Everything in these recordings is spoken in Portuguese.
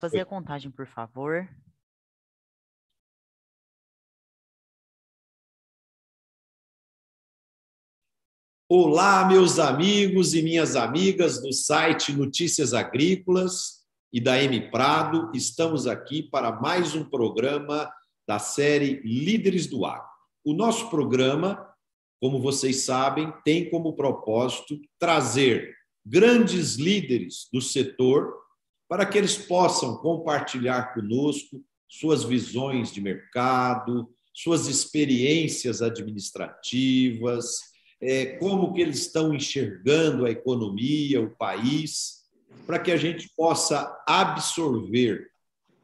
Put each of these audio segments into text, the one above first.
Fazer a contagem, por favor. Olá, meus amigos e minhas amigas do site Notícias Agrícolas e da M Prado. Estamos aqui para mais um programa da série Líderes do Agro. O nosso programa, como vocês sabem, tem como propósito trazer grandes líderes do setor para que eles possam compartilhar conosco suas visões de mercado, suas experiências administrativas, é, como que eles estão enxergando a economia, o país, para que a gente possa absorver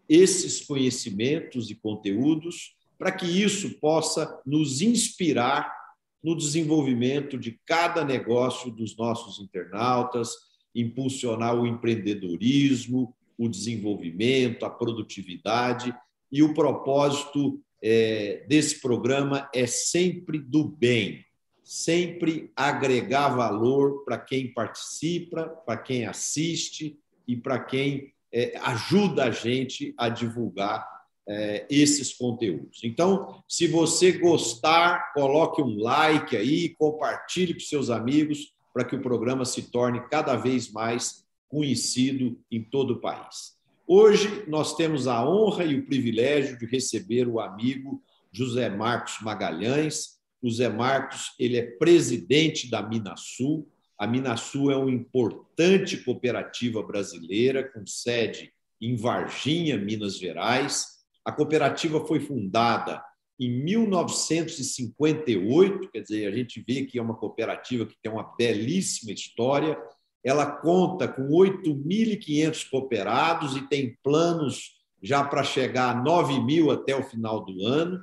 esses conhecimentos e conteúdos, para que isso possa nos inspirar no desenvolvimento de cada negócio dos nossos internautas, impulsionar o empreendedorismo, o desenvolvimento, a produtividade. E o propósito é, desse programa é sempre do bem, sempre agregar valor para quem participa, para quem assiste e para quem é, ajuda a gente a divulgar é, esses conteúdos. Então, se você gostar, coloque um like aí, compartilhe com seus amigos para que o programa se torne cada vez mais conhecido em todo o país. Hoje nós temos a honra e o privilégio de receber o amigo José Marcos Magalhães. O Zé Marcos ele é presidente da Minasul. A Minasul é uma importante cooperativa brasileira com sede em Varginha, Minas Gerais. A cooperativa foi fundada em 1958, quer dizer, a gente vê que é uma cooperativa que tem uma belíssima história. Ela conta com 8.500 cooperados e tem planos já para chegar a 9 mil até o final do ano.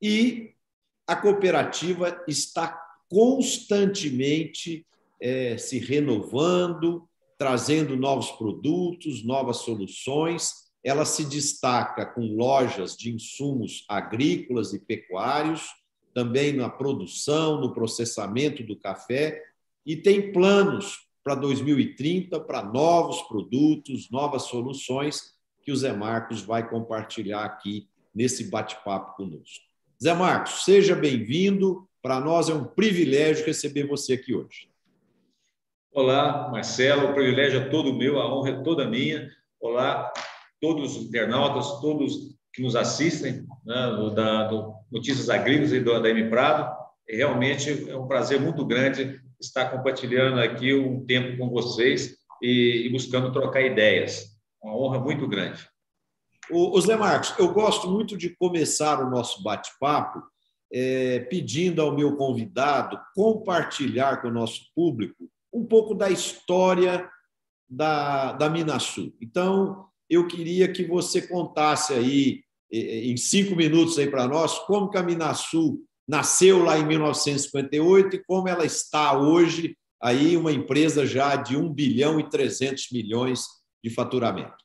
E a cooperativa está constantemente é, se renovando, trazendo novos produtos, novas soluções ela se destaca com lojas de insumos agrícolas e pecuários, também na produção, no processamento do café, e tem planos para 2030 para novos produtos, novas soluções que o Zé Marcos vai compartilhar aqui nesse bate-papo conosco. Zé Marcos, seja bem-vindo. Para nós é um privilégio receber você aqui hoje. Olá, Marcelo, o privilégio é todo meu, a honra é toda minha. Olá, todos os internautas, todos que nos assistem, né, do, da, do Notícias Agrícolas e do, da M Prado. Realmente é um prazer muito grande estar compartilhando aqui um tempo com vocês e, e buscando trocar ideias. Uma honra muito grande. O, Zé Marcos, eu gosto muito de começar o nosso bate-papo é, pedindo ao meu convidado compartilhar com o nosso público um pouco da história da, da Minasul. Então, eu queria que você contasse aí, em cinco minutos aí para nós, como que a Minasul nasceu lá em 1958 e como ela está hoje, aí uma empresa já de 1 bilhão e 300 milhões de faturamento.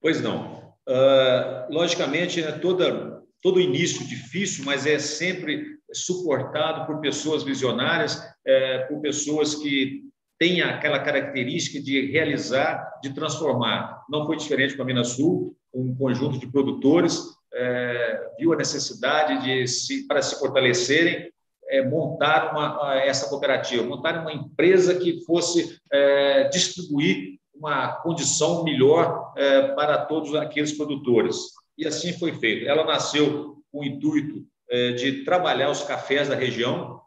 Pois não. Uh, logicamente, é toda, todo início difícil, mas é sempre suportado por pessoas visionárias, é, por pessoas que tem aquela característica de realizar, de transformar. Não foi diferente com a Minas Sul, um conjunto de produtores é, viu a necessidade de se, para se fortalecerem, é, montar uma, essa cooperativa, montar uma empresa que fosse é, distribuir uma condição melhor é, para todos aqueles produtores. E assim foi feito. Ela nasceu com o intuito é, de trabalhar os cafés da região,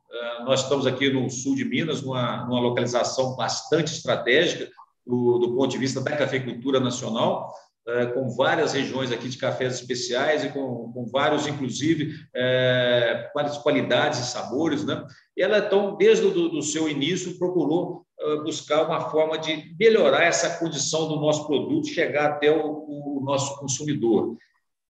nós estamos aqui no sul de Minas, numa, numa localização bastante estratégica do, do, ponto de vista da cafeicultura nacional, eh, com várias regiões aqui de cafés especiais e com, com vários, inclusive, é, várias qualidades e sabores. Né? E ela, então, desde o seu início, procurou buscar uma forma de melhorar essa condição do nosso produto, chegar até o, o nosso consumidor.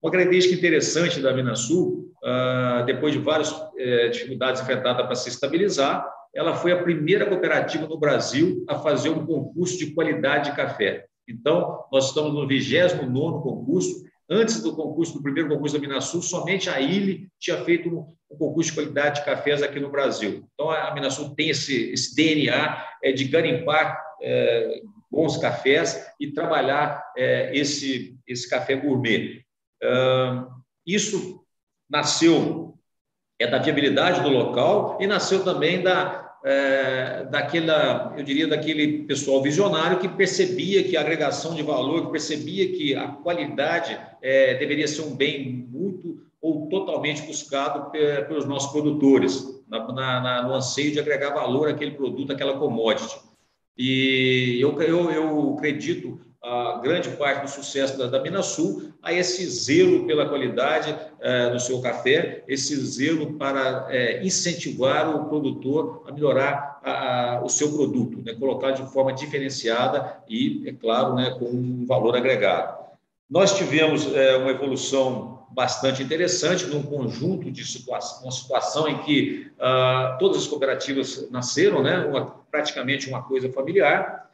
Uma característica interessante da Minasul, ah, depois de várias eh, dificuldades enfrentadas para se estabilizar, ela foi a primeira cooperativa no Brasil a fazer um concurso de qualidade de café. Então, nós estamos no 29 concurso. Antes do concurso, do primeiro concurso da Minasul, somente a ILE tinha feito um concurso de qualidade de cafés aqui no Brasil. Então, a Minasul tem esse, esse DNA é, de garimpar é, bons cafés e trabalhar é, esse, esse café gourmet. Isso nasceu é da viabilidade do local e nasceu também da, é, daquela, eu diria, daquele pessoal visionário que percebia que a agregação de valor, que percebia que a qualidade é, deveria ser um bem muito ou totalmente buscado pelos nossos produtores, na, na, no anseio de agregar valor àquele produto, àquela commodity. E eu, eu, eu acredito a grande parte do sucesso da, da Minasul a esse zelo pela qualidade é, do seu café, esse zelo para é, incentivar o produtor a melhorar a, a, o seu produto, né, colocar de forma diferenciada e, é claro, né, com um valor agregado. Nós tivemos é, uma evolução bastante interessante num conjunto de situação, uma situação em que ah, todas as cooperativas nasceram, né, uma, praticamente uma coisa familiar,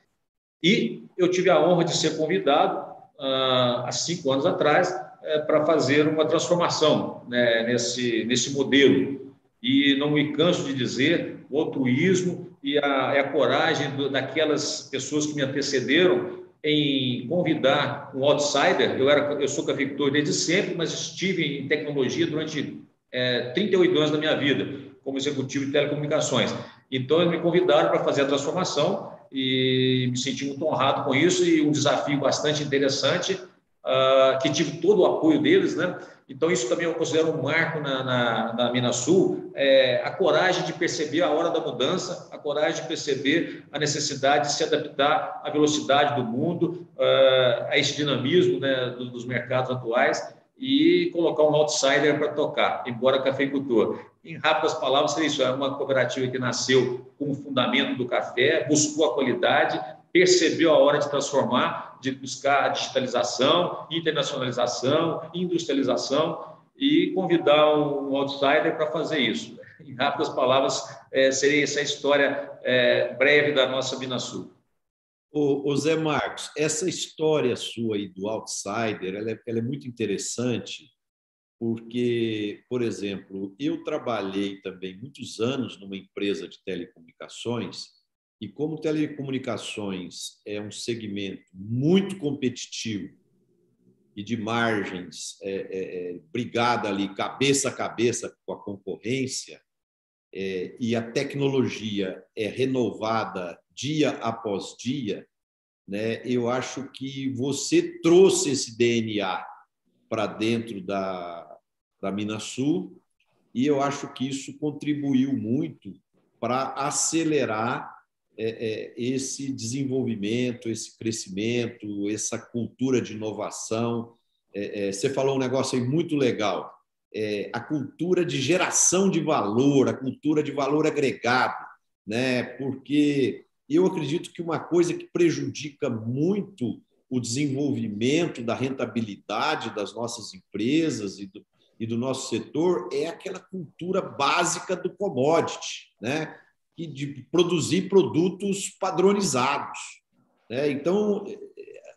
e eu tive a honra de ser convidado, ah, há cinco anos atrás, eh, para fazer uma transformação né, nesse, nesse modelo. E não me canso de dizer, o altruísmo e a, a coragem do, daquelas pessoas que me antecederam em convidar um outsider. Eu, era, eu sou cafeicultor desde sempre, mas estive em tecnologia durante é, 38 anos da minha vida, como executivo de telecomunicações. Então, eles me convidaram para fazer a transformação e me senti muito honrado com isso e um desafio bastante interessante, uh, que tive todo o apoio deles, né? Então, isso também eu considero um marco na, na, na Minasul, é, a coragem de perceber a hora da mudança, a coragem de perceber a necessidade de se adaptar à velocidade do mundo, uh, a esse dinamismo né, dos mercados atuais e colocar um outsider para tocar, embora cafeicultor. Em rápidas palavras, seria isso: é uma cooperativa que nasceu como fundamento do café, buscou a qualidade, percebeu a hora de transformar, de buscar a digitalização, internacionalização, industrialização e convidar um outsider para fazer isso. Em rápidas palavras, é, seria essa história é, breve da nossa Binasul. O, Zé Marcos, essa história sua aí do outsider, ela é, ela é muito interessante, porque, por exemplo, eu trabalhei também muitos anos numa empresa de telecomunicações, e como telecomunicações é um segmento muito competitivo e de margens é, é, é, brigada ali cabeça a cabeça com a concorrência, é, e a tecnologia é renovada dia após dia, né, eu acho que você trouxe esse DNA para dentro da, da Minasul e eu acho que isso contribuiu muito para acelerar é, é, esse desenvolvimento, esse crescimento, essa cultura de inovação. É, é você falou um negócio aí muito legal é, a cultura de geração de valor, a cultura de valor agregado, né? Porque eu acredito que uma coisa que prejudica muito o desenvolvimento da rentabilidade das nossas empresas e do, e do nosso setor é aquela cultura básica do commodity, né? E de produzir produtos padronizados. Né? Então,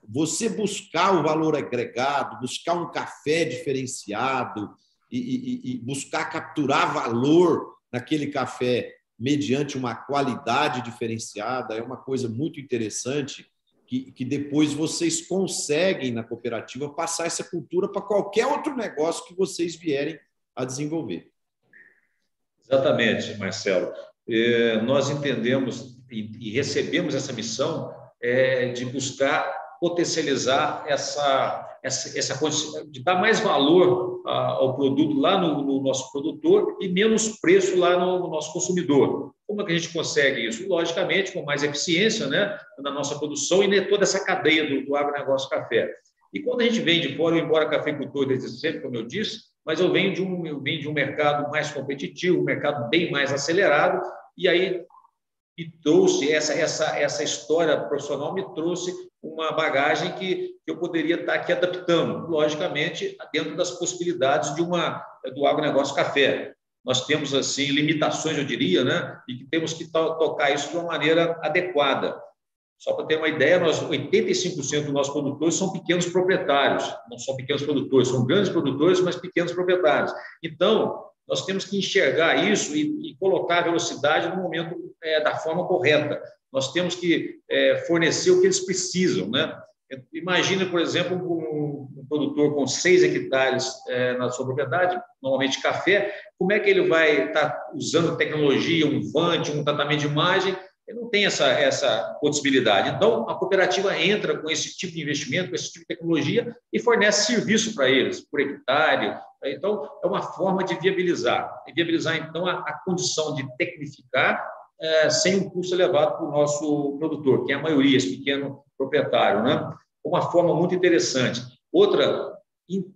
você buscar o valor agregado, buscar um café diferenciado, e, e, e buscar capturar valor naquele café mediante uma qualidade diferenciada é uma coisa muito interessante que, que depois vocês conseguem na cooperativa passar essa cultura para qualquer outro negócio que vocês vierem a desenvolver. Exatamente, Marcelo. É, nós entendemos e, recebemos essa missão é, de buscar potencializar essa, essa, essa de dar mais valor ao produto lá no, no, nosso produtor e menos preço lá no, no, nosso consumidor. Como é que a gente consegue isso? Logicamente, com mais eficiência né, na nossa produção e toda essa cadeia do, do agronegócio café. E quando a gente vem de fora, embora cafeicultor desde sempre, como eu disse, mas eu venho de um, eu venho de um mercado mais competitivo, um mercado bem mais acelerado, e aí e trouxe essa, essa, essa história profissional me trouxe uma bagagem que, eu poderia estar aqui adaptando, logicamente, dentro das possibilidades de uma do agronegócio café. Nós temos assim limitações, eu diria, né? E que temos que to tocar isso de uma maneira adequada. Só para ter uma ideia, nós 85% dos nossos produtores são pequenos proprietários, não são pequenos produtores, são grandes produtores, mas pequenos proprietários. Então, nós temos que enxergar isso e, e colocar a velocidade no momento é, da forma correta. nós temos que é, fornecer o que eles precisam. Né? Imagina, por exemplo, um, um produtor com seis hectares é, na sua propriedade, normalmente café, como é que ele vai estar tá usando tecnologia, um vante, um tratamento de imagem? Ele não tem essa, essa possibilidade. Então, a cooperativa entra com esse tipo de investimento, com esse tipo de tecnologia e fornece serviço para eles, por hectare. Então, é uma forma de viabilizar. E viabilizar, então, a, a condição de tecnificar é, sem um custo elevado para o nosso produtor, que é a maioria, esse pequeno proprietário. Né? Uma forma muito interessante. Outra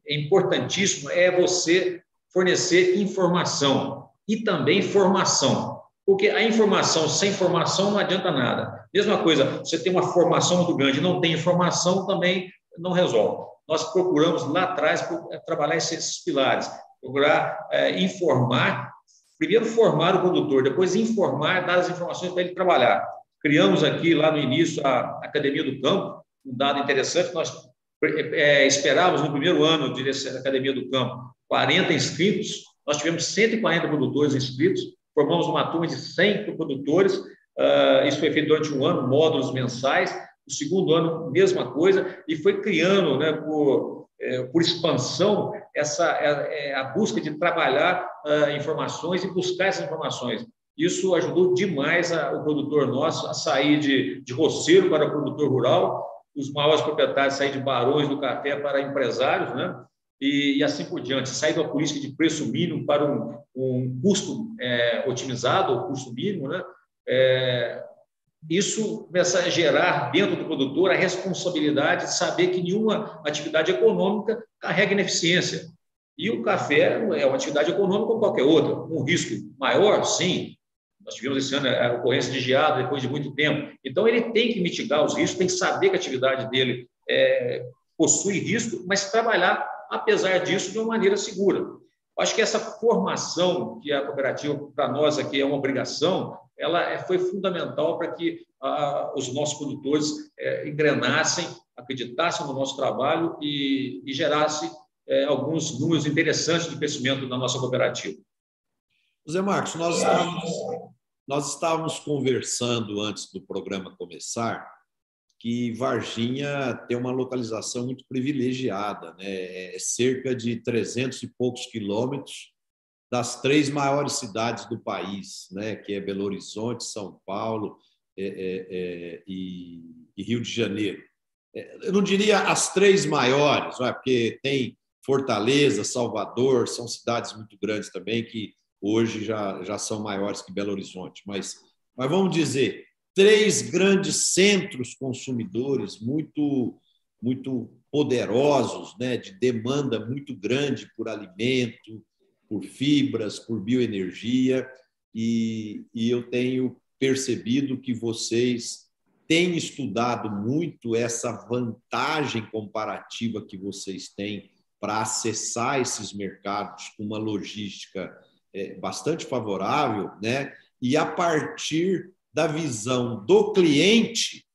importantíssima é você fornecer informação e também formação. Porque a informação sem formação não adianta nada. Mesma coisa, você tem uma formação muito grande, não tem informação, também não resolve. Nós procuramos lá atrás é, trabalhar esses pilares, procurar é, informar, primeiro formar o produtor, depois informar, dar as informações para ele trabalhar. Criamos aqui, lá no início, a Academia do Campo, um dado interessante, nós é, esperávamos no primeiro ano de Academia do Campo 40 inscritos, nós tivemos 140 produtores inscritos, formamos uma turma de 100 produtores, uh, isso foi feito durante um ano, módulos mensais, o segundo ano, mesma coisa, e foi criando, né, por, é, por expansão, essa é, é, a busca de trabalhar uh, informações e buscar essas informações. Isso ajudou demais a, o produtor nosso a sair de, de roceiro para produtor rural, os maiores proprietários sair de barões do café para empresários, né? E, e, assim por diante, sair da política de preço mínimo para um, um custo é, otimizado, o custo mínimo, né? É, isso começa a gerar dentro do produtor a responsabilidade de saber que nenhuma atividade econômica carrega ineficiência. E o café é uma atividade econômica como qualquer outra. Um risco maior, sim. Nós tivemos esse ano a ocorrência de geada depois de muito tempo. Então, ele tem que mitigar os riscos, tem que saber que a atividade dele é, possui risco, mas trabalhar, apesar disso, de uma maneira segura. Acho que essa formação que a cooperativa, para nós aqui, é uma obrigação, ela é, foi fundamental para que os nossos produtores é, engrenassem, acreditassem no nosso trabalho e, gerassem é, alguns números interessantes de crescimento da nossa cooperativa. José Marcos, nós estávamos, nós estávamos conversando antes do programa começar que Varginha tem uma localização muito privilegiada, né? é cerca de 300 e poucos quilômetros das três maiores cidades do país, né? que é Belo Horizonte, São Paulo é, é, é, e, e, Rio de Janeiro. É, eu não diria as três maiores, porque tem Fortaleza, Salvador, são cidades muito grandes também que hoje já, já são maiores que Belo Horizonte, mas, mas vamos dizer três grandes centros consumidores muito muito poderosos, né, de demanda muito grande por alimento, por fibras, por bioenergia, e, e eu tenho percebido que vocês têm estudado muito essa vantagem comparativa que vocês têm para acessar esses mercados com uma logística é, bastante favorável, né? E a partir da visão do cliente,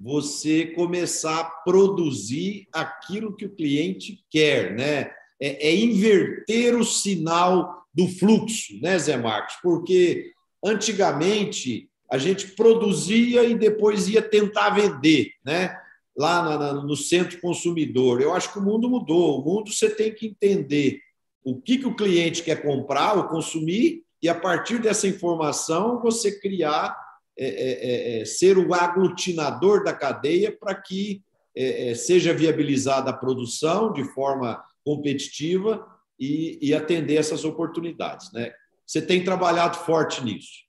você começar a produzir aquilo que o cliente quer, né? É, é inverter o sinal do fluxo, né, Zé Marcos? Porque antigamente a gente produzia e depois ia tentar vender, né? Lá na, no centro consumidor. Eu acho que o mundo mudou. O mundo você tem que entender o que, que o cliente quer comprar ou consumir, e a partir dessa informação você criar é, é, é, é, ser o aglutinador da cadeia para que é, seja viabilizada a produção de forma competitiva e, e, atender essas oportunidades. Né? Você tem trabalhado forte nisso.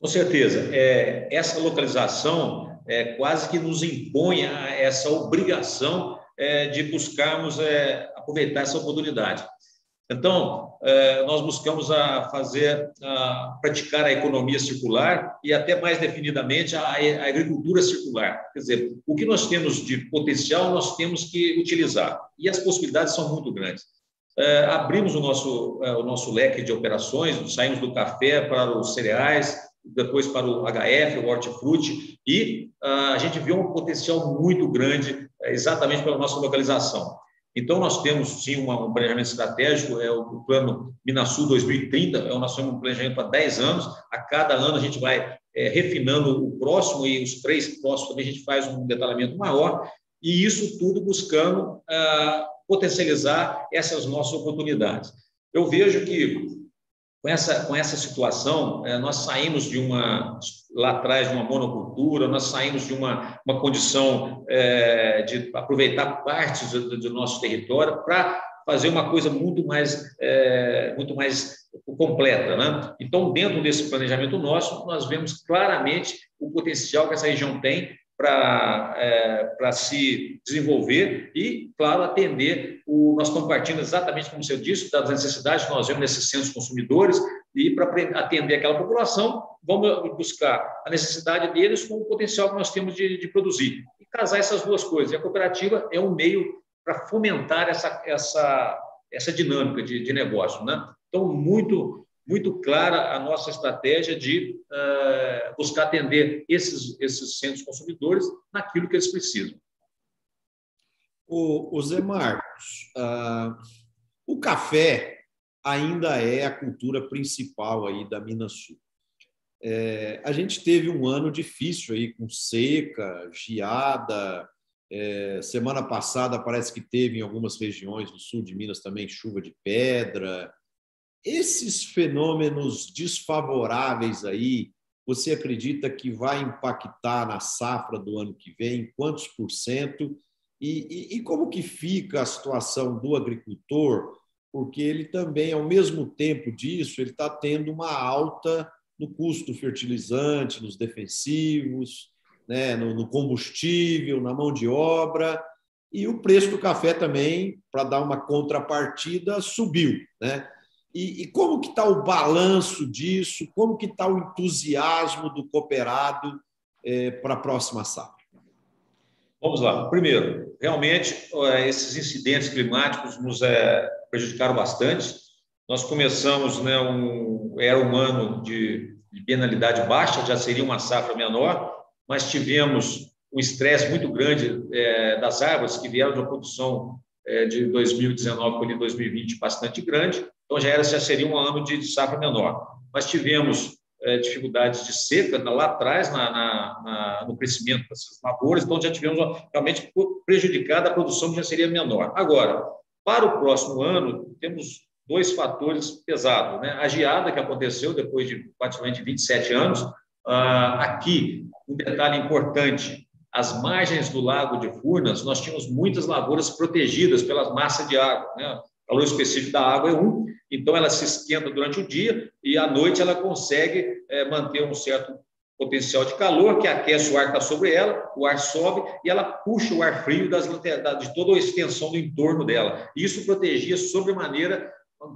Com certeza. É, essa localização é, quase que nos impõe essa obrigação é, de buscarmos aproveitar essa oportunidade. Então, é, nós buscamos a fazer, a praticar a economia circular e até mais definidamente a, agricultura circular. Quer dizer, o que nós temos de potencial nós temos que utilizar e as possibilidades são muito grandes. É, abrimos o nosso, é, o nosso leque de operações, saímos do café para os cereais, depois para o HF, o hortifruti, e a gente viu um potencial muito grande exatamente pela nossa localização. Então, nós temos, sim, uma, um planejamento estratégico, é o, plano Minasul 2030, é o nosso um planejamento para 10 anos. A cada ano a gente vai é, refinando o próximo e os três próximos também a gente faz um detalhamento maior, e isso tudo buscando ah, potencializar essas nossas oportunidades. Eu vejo que com essa, com essa situação, é, nós saímos de uma, lá atrás, de uma monocultura, nós saímos de uma, uma condição é, de aproveitar partes do, do nosso território para fazer uma coisa muito mais, é, muito mais completa. Né? Então, dentro desse planejamento nosso, nós vemos claramente o potencial que essa região tem para é, se desenvolver e, claro, atender. O, nós estamos partindo exatamente, como você disse, das necessidades que nós vemos nesses centros consumidores e, para atender aquela população, vamos buscar a necessidade deles com o potencial que nós temos de, de produzir. E casar essas duas coisas. E a cooperativa é um meio para fomentar essa, essa, essa dinâmica de, de negócio. Né? Então, muito muito clara a nossa estratégia de uh, buscar atender esses, esses centros consumidores naquilo que eles precisam. O, o Zé Marcos, uh, o café ainda é a cultura principal aí da Minas Sul. É, a gente teve um ano difícil aí com seca, geada. É, semana passada parece que teve em algumas regiões do sul de Minas também chuva de pedra. Esses fenômenos desfavoráveis aí, você acredita que vai impactar na safra do ano que vem? Quantos por cento? E, e, e como que fica a situação do agricultor? Porque ele também, ao mesmo tempo disso, ele está tendo uma alta no custo fertilizante, nos defensivos, né, no, no combustível, na mão de obra, e o preço do café também, para dar uma contrapartida, subiu. Né? E, e como que está o balanço disso? Como que está o entusiasmo do cooperado é, para a próxima safra? Vamos lá. Primeiro, realmente, esses incidentes climáticos nos é, prejudicaram bastante. Nós começamos, né, um, era um ano de, de penalidade baixa, já seria uma safra menor, mas tivemos um estresse muito grande é, das árvores que vieram de uma produção é, de 2019 para 2020 bastante grande. Então, já, era, já seria um ano de safra menor. Mas tivemos é, dificuldades de seca lá atrás na, na, na, no crescimento dessas lavouras, então já tivemos realmente prejudicada a produção que já seria menor. Agora, para o próximo ano, temos dois fatores pesados. Né? A geada que aconteceu depois de praticamente 27 anos, ah, aqui, um detalhe importante, as margens do lago de Furnas, nós tínhamos muitas lavouras protegidas pelas massas de água. Né? O valor específico da água é um, então ela se esquenta durante o dia e à noite ela consegue é, manter um certo potencial de calor que aquece o ar que está sobre ela, o ar sobe e ela puxa o ar frio das, de toda a extensão do entorno dela. Isso protegia sobremaneira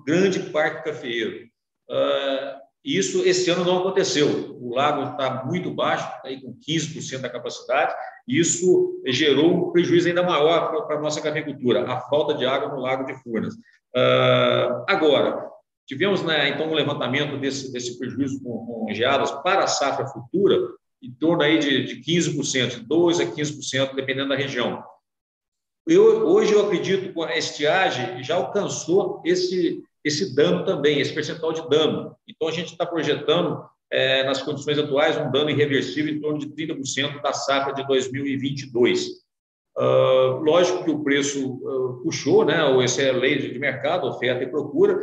grande do cafeeiro. Uh, isso esse ano não aconteceu. O lago está muito baixo, está aí com 15% da capacidade, isso gerou um prejuízo ainda maior para a nossa cafeicultura, a falta de água no lago de Furnas. Uh, agora, tivemos né, então um levantamento desse, desse prejuízo com, com geadas para a safra futura, em torno aí de, de 15%, de 12% a 15%, dependendo da região. Eu, hoje eu acredito que a estiagem já alcançou esse, esse dano também, esse percentual de dano. Então, a gente está projetando, é, nas condições atuais, um dano irreversível em torno de 30% da safra de 2022. Uh, lógico que o preço uh, puxou, né? essa é a lei de mercado, oferta e procura,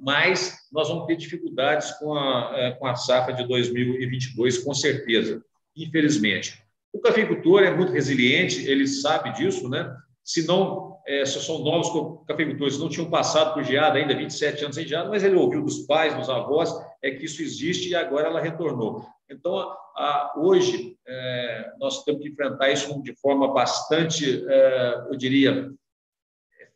mas nós vamos ter dificuldades com a, é, com a safra de 2022, com certeza, infelizmente. O cafeicultor é muito resiliente, ele sabe disso, né? se não, é, se são novos cafeicultores, não tinham passado por geada ainda, 27 anos sem geada, mas ele ouviu dos pais, dos avós, é que isso existe e agora ela retornou. Então, a, a, hoje, é, nós temos que enfrentar isso de forma bastante, é, eu diria,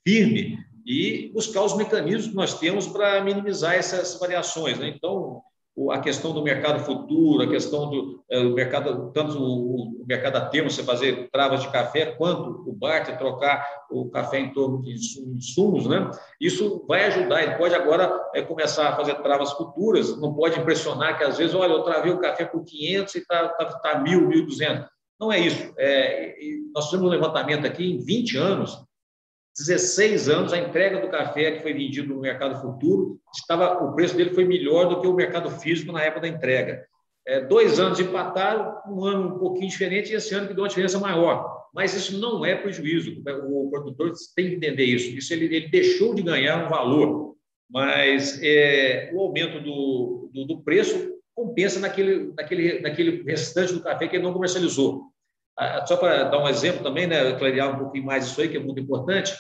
firme e buscar os mecanismos que nós temos para minimizar essas variações. Né? Então, a questão do mercado futuro, a questão do é, mercado, tanto o, mercado a termo, você fazer travas de café, quanto o barter trocar o café em torno de insumos, né? Isso vai ajudar. Ele pode agora é, começar a fazer travas futuras, não pode impressionar que às vezes, olha, eu travei o café por 500 e está tá, tá 1.000, 1.200. Não é isso. É, nós fizemos um levantamento aqui em 20 anos, 16 anos, a entrega do café que foi vendido no mercado futuro, estava, o preço dele foi melhor do que o mercado físico na época da entrega. É, dois anos empataram, um ano um pouquinho diferente, e esse ano que deu uma diferença maior. Mas isso não é prejuízo. O produtor tem que entender isso. Isso ele, ele deixou de ganhar um valor, mas é, o aumento do, do, do, preço compensa naquele, naquele, naquele restante do café que ele não comercializou. Só para dar um exemplo também, né, clarear um pouquinho mais isso aí, que é muito importante,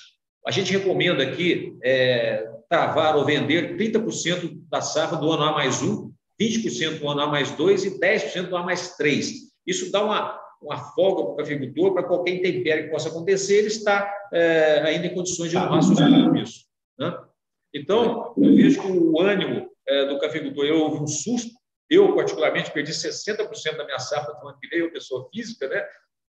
a gente recomenda aqui é, travar ou vender 30% da safra do ano A mais 1 20% do ano A mais 2 e 10% do A mais 3. Isso dá uma, uma folga para o cafeicultor, para qualquer intempérie que possa acontecer, ele está é, ainda em condições de honrar seus compromissos. Né? Então, eu vejo que o ânimo é, do cafeicultor, eu houve um susto, eu, particularmente, perdi 60% da minha safra do ano que veio, pessoa física, né?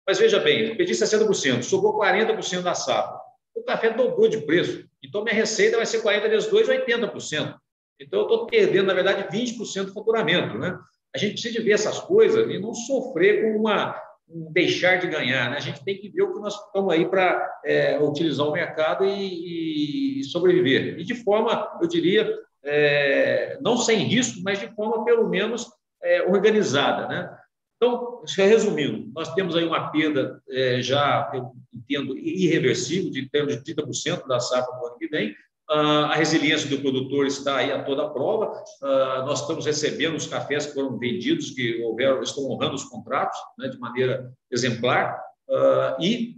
Mas veja bem, perdi 60%, sobrou 40% da safra. O café dobrou de preço. Então, minha receita vai ser 40 vezes 2, 80%. Então, eu estou perdendo, na verdade, 20% do faturamento. Né? A gente precisa ver essas coisas e não sofrer com uma, um deixar de ganhar. Né? A gente tem que ver o que nós estamos aí para é, utilizar o mercado e, e, sobreviver. E de forma, eu diria, é, não sem risco, mas de forma, pelo menos, é, organizada. Né? Então, resumindo, nós temos aí uma perda é, já, eu entendo, irreversível, de termos de 30% da safra do ano que vem, ah, a resiliência do produtor está aí a toda prova. Ah, nós estamos recebendo os cafés que foram vendidos, que houveram, estão honrando os contratos né, de maneira exemplar. Ah, e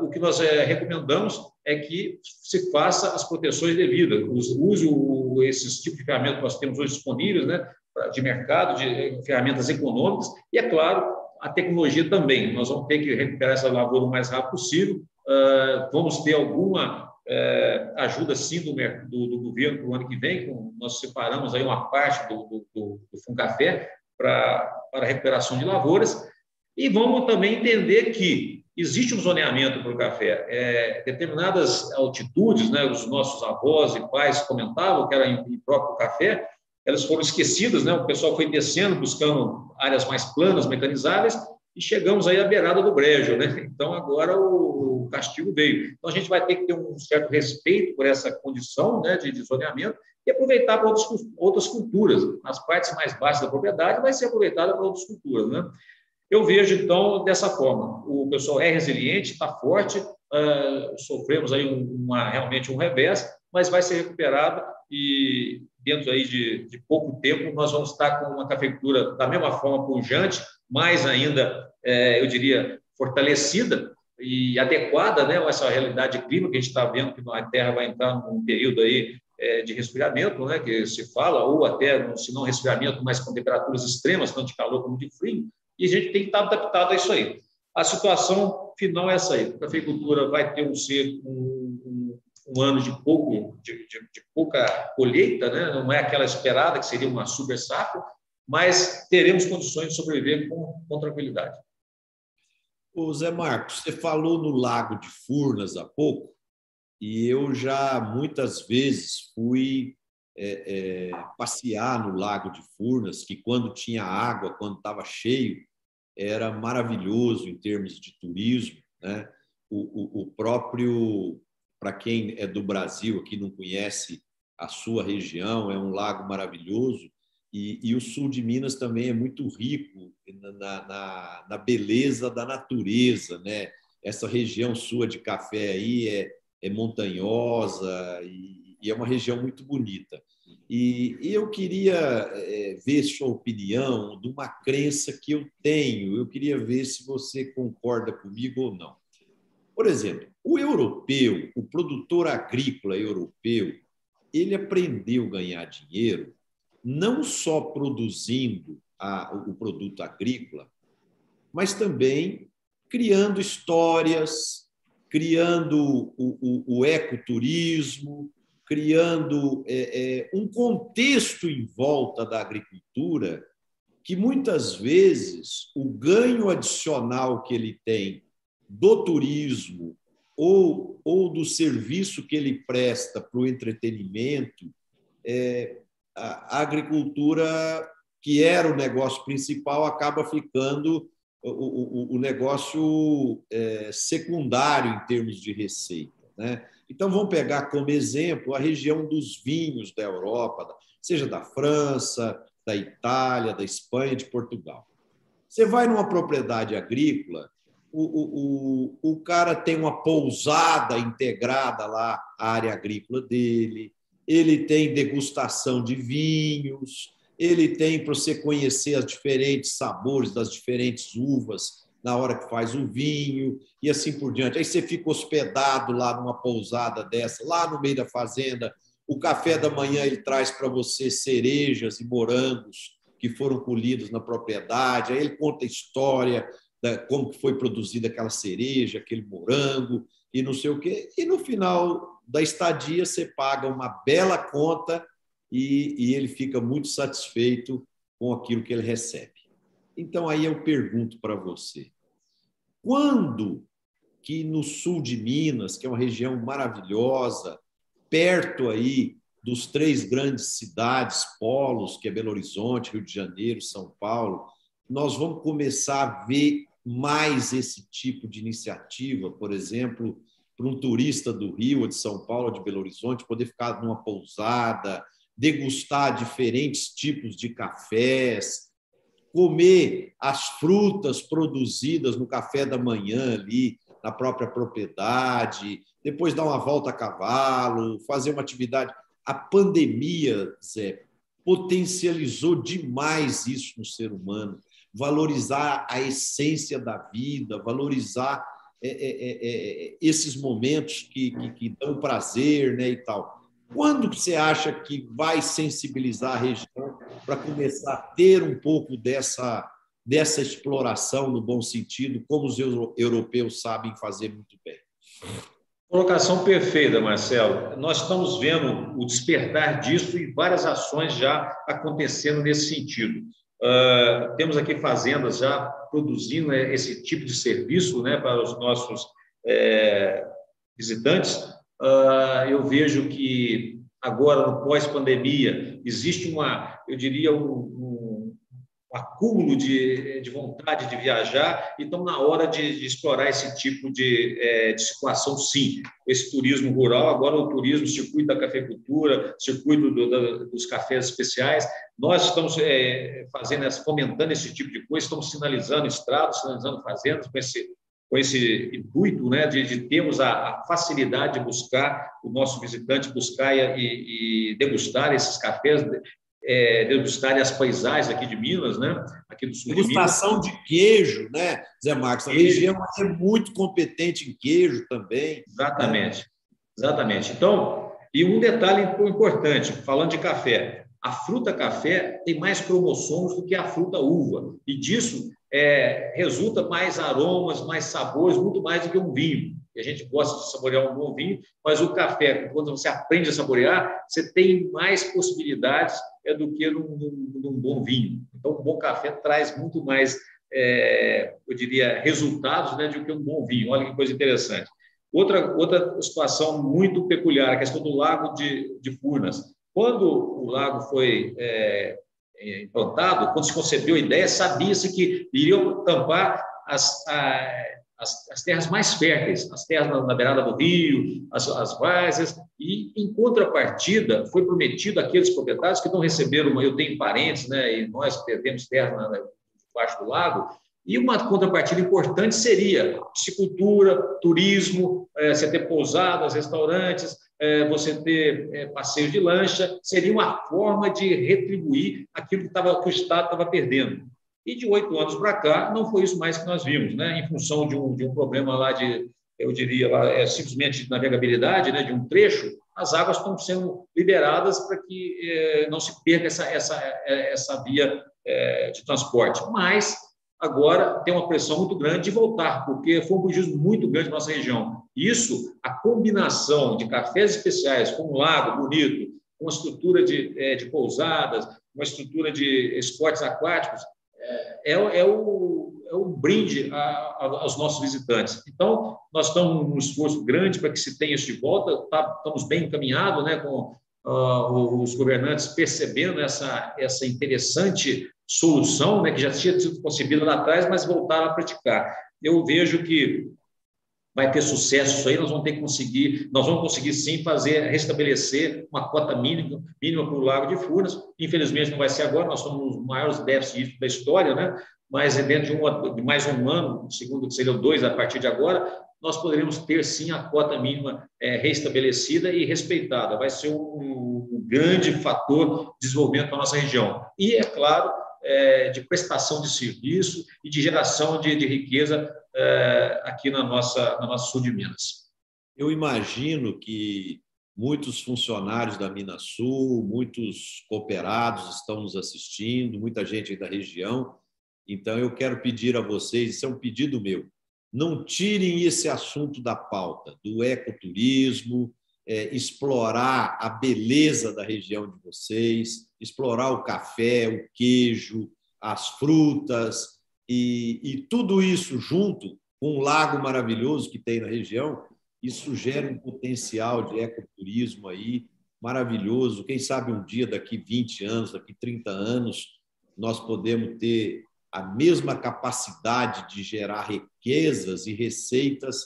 o que nós eh, recomendamos é que se faça as proteções devidas. Use esses tipos de ferramentas que nós temos hoje disponíveis, né, de mercado, de eh, ferramentas econômicas, e, é claro, a tecnologia também. Nós vamos ter que recuperar essa lavoura o mais rápido possível. Vamos ter alguma é, ajuda sim do, do, do governo para o ano que vem, nós separamos aí uma parte do, do, do, Funcafé para, para recuperação de lavouras, e vamos também entender que existe um zoneamento para o café. É, determinadas altitudes, né, os nossos avós e pais comentavam que era em, em próprio café, elas foram esquecidas, né? o pessoal foi descendo, buscando áreas mais planas, mecanizáveis, e chegamos aí à beirada do brejo, né? Então agora o, castigo veio. Então a gente vai ter que ter um certo respeito por essa condição, né, de, zoneamento e aproveitar para outras, outras culturas. As partes mais baixas da propriedade vai ser aproveitada para outras culturas, né? Eu vejo então dessa forma. O pessoal é resiliente, está forte, uh, sofremos aí uma realmente um revés, mas vai ser recuperado e dentro aí de, de pouco tempo nós vamos estar com uma cafeicultura da mesma forma pujante, mais ainda, é, eu diria, fortalecida e adequada né, a essa realidade de clima que a gente está vendo que a Terra vai entrar num período aí é, de resfriamento, né, que se fala, ou até, se não resfriamento, mas com temperaturas extremas, tanto de calor como de frio, e a gente tem que estar adaptado a isso aí. A situação final é essa aí. A cafeicultura vai ter um, um, um, um ano de, pouco, de, de, de, pouca colheita, né? não é aquela esperada, que seria uma super safra, mas teremos condições de sobreviver com, com tranquilidade. O Zé Marcos, você falou no Lago de Furnas há pouco, e eu já muitas vezes fui é, é, passear no Lago de Furnas, que quando tinha água, quando estava cheio, era maravilhoso em termos de turismo. Né? O, o, o próprio, para quem é do Brasil, aqui não conhece a sua região, é um lago maravilhoso. E, e, o sul de Minas também é muito rico na, na, na, beleza da natureza, né? Essa região sua de café aí é, é montanhosa e, e, é uma região muito bonita. E, e eu queria é, ver sua opinião de uma crença que eu tenho. Eu queria ver se você concorda comigo ou não. Por exemplo, o europeu, o produtor agrícola europeu, ele aprendeu a ganhar dinheiro não só produzindo a, o produto agrícola, mas também criando histórias, criando o, o, o ecoturismo, criando é, é, um contexto em volta da agricultura que muitas vezes o ganho adicional que ele tem do turismo ou, ou do serviço que ele presta para o entretenimento é, a agricultura, que era o negócio principal, acaba ficando o, o, o negócio é, secundário em termos de receita. Né? Então, vamos pegar como exemplo a região dos vinhos da Europa, seja da França, da Itália, da Espanha, de Portugal. Você vai numa propriedade agrícola, o, o, o, cara tem uma pousada integrada lá à área agrícola dele, ele tem degustação de vinhos, ele tem para você conhecer os diferentes sabores das diferentes uvas na hora que faz o vinho e assim por diante. Aí você fica hospedado lá numa pousada dessa, lá no meio da fazenda. O café da manhã ele traz para você cerejas e morangos que foram colhidos na propriedade. Aí ele conta história da como foi produzida aquela cereja, aquele morango e não sei o quê. E no final da estadia você paga uma bela conta e, e ele fica muito satisfeito com aquilo que ele recebe. Então aí eu pergunto para você, quando que no sul de Minas, que é uma região maravilhosa, perto aí dos três grandes cidades, polos, que é Belo Horizonte, Rio de Janeiro, São Paulo, nós vamos começar a ver mais esse tipo de iniciativa, por exemplo, para um turista do Rio, de São Paulo, de Belo Horizonte, poder ficar numa pousada, degustar diferentes tipos de cafés, comer as frutas produzidas no café da manhã ali na própria propriedade, depois dar uma volta a cavalo, fazer uma atividade. A pandemia, Zé, potencializou demais isso no ser humano, valorizar a essência da vida, valorizar é, é, é, esses momentos que, que, que, dão prazer né, e tal. Quando você acha que vai sensibilizar a região para começar a ter um pouco dessa, dessa exploração no bom sentido, como os europeus sabem fazer muito bem? Colocação perfeita, Marcelo. Nós estamos vendo o despertar disso e várias ações já acontecendo nesse sentido. Uh, temos aqui fazendas já produzindo né, esse tipo de serviço né, para os nossos é, visitantes. Uh, eu vejo que agora, no pós-pandemia, existe uma, eu diria, um acúmulo de, de vontade de viajar, e estamos na hora de, de explorar esse tipo de, é, de, situação, sim. Esse turismo rural, agora o turismo, circuito da cafeicultura, circuito do, da, dos cafés especiais, nós estamos é, fazendo, fomentando esse tipo de coisa, estamos sinalizando estrados, sinalizando fazendas com esse, com esse intuito né, de, de termos a, a, facilidade de buscar, o nosso visitante buscar e, e degustar esses cafés é, degustarem as paisagens aqui de Minas, né? Aqui do sul Degustação de, de, queijo, né, Zé Marcos? A região é muito competente em queijo também. Exatamente, exatamente. Então, e um detalhe importante, falando de café, a fruta café tem mais cromossomos do que a fruta uva, e disso é, resulta mais aromas, mais sabores, muito mais do que um vinho a gente gosta de saborear um bom vinho, mas o café, quando você aprende a saborear, você tem mais possibilidades é, do que num, num, num bom vinho. Então, um bom café traz muito mais, é, eu diria, resultados né, do que um bom vinho. Olha que coisa interessante. Outra, outra situação muito peculiar, a questão do lago de, de Furnas. Quando o lago foi é, é implantado, quando se concebeu a ideia, sabia-se que iriam tampar as, a, as, as, terras mais férteis, as terras na, na beirada do rio, as, as várzeas, e, em contrapartida, foi prometido àqueles proprietários que não receberam, eu tenho parentes, né, e nós temos terra na, debaixo do lago, e uma contrapartida importante seria piscicultura, turismo, é, você ter pousadas, restaurantes, é, você ter é, passeio de lancha, seria uma forma de retribuir aquilo que, tava, que o Estado estava perdendo. E de oito anos para cá, não foi isso mais que nós vimos, né? em função de um, de um problema lá de, eu diria, lá, é, simplesmente de navegabilidade, né? de um trecho, as águas estão sendo liberadas para que é, não se perca essa, essa, é, essa via é, de transporte. Mas agora tem uma pressão muito grande de voltar, porque foi um prejuízo muito grande na nossa região. Isso, a combinação de cafés especiais com um lago bonito, com uma estrutura de, é, de pousadas, uma estrutura de esportes aquáticos, é, é, o, é um brinde a, a, aos nossos visitantes. Então, nós estamos num esforço grande para que se tenha isso de volta, tá, estamos bem encaminhados né, com uh, os governantes percebendo essa, essa interessante solução, né, que já tinha sido concebida lá atrás, mas voltaram a praticar. Eu vejo que vai ter sucesso isso aí, nós vamos ter que conseguir, nós vamos conseguir sim fazer, restabelecer uma cota mínima, mínima para o Lago de Furnas. Infelizmente não vai ser agora, nós somos os maiores déficits da história, né? Mas é dentro de, uma, de mais um ano, segundo que seriam dois a partir de agora, nós poderíamos ter sim a cota mínima é, restabelecida e respeitada. Vai ser um, um grande fator de desenvolvimento da nossa região. E, é claro, é, de prestação de serviço e de geração de, de riqueza é, aqui na nossa, na nossa sul de Minas. Eu imagino que muitos funcionários da Minas Sul, muitos cooperados estão nos assistindo, muita gente da região. Então, eu quero pedir a vocês, isso é um pedido meu, não tirem esse assunto da pauta, do ecoturismo, é, explorar a beleza da região de vocês, explorar o café, o queijo, as frutas e, e tudo isso junto com um lago maravilhoso que tem na região, isso gera um potencial de ecoturismo aí maravilhoso. Quem sabe um dia, daqui 20 anos, daqui 30 anos, nós podemos ter a mesma capacidade de gerar riquezas e receitas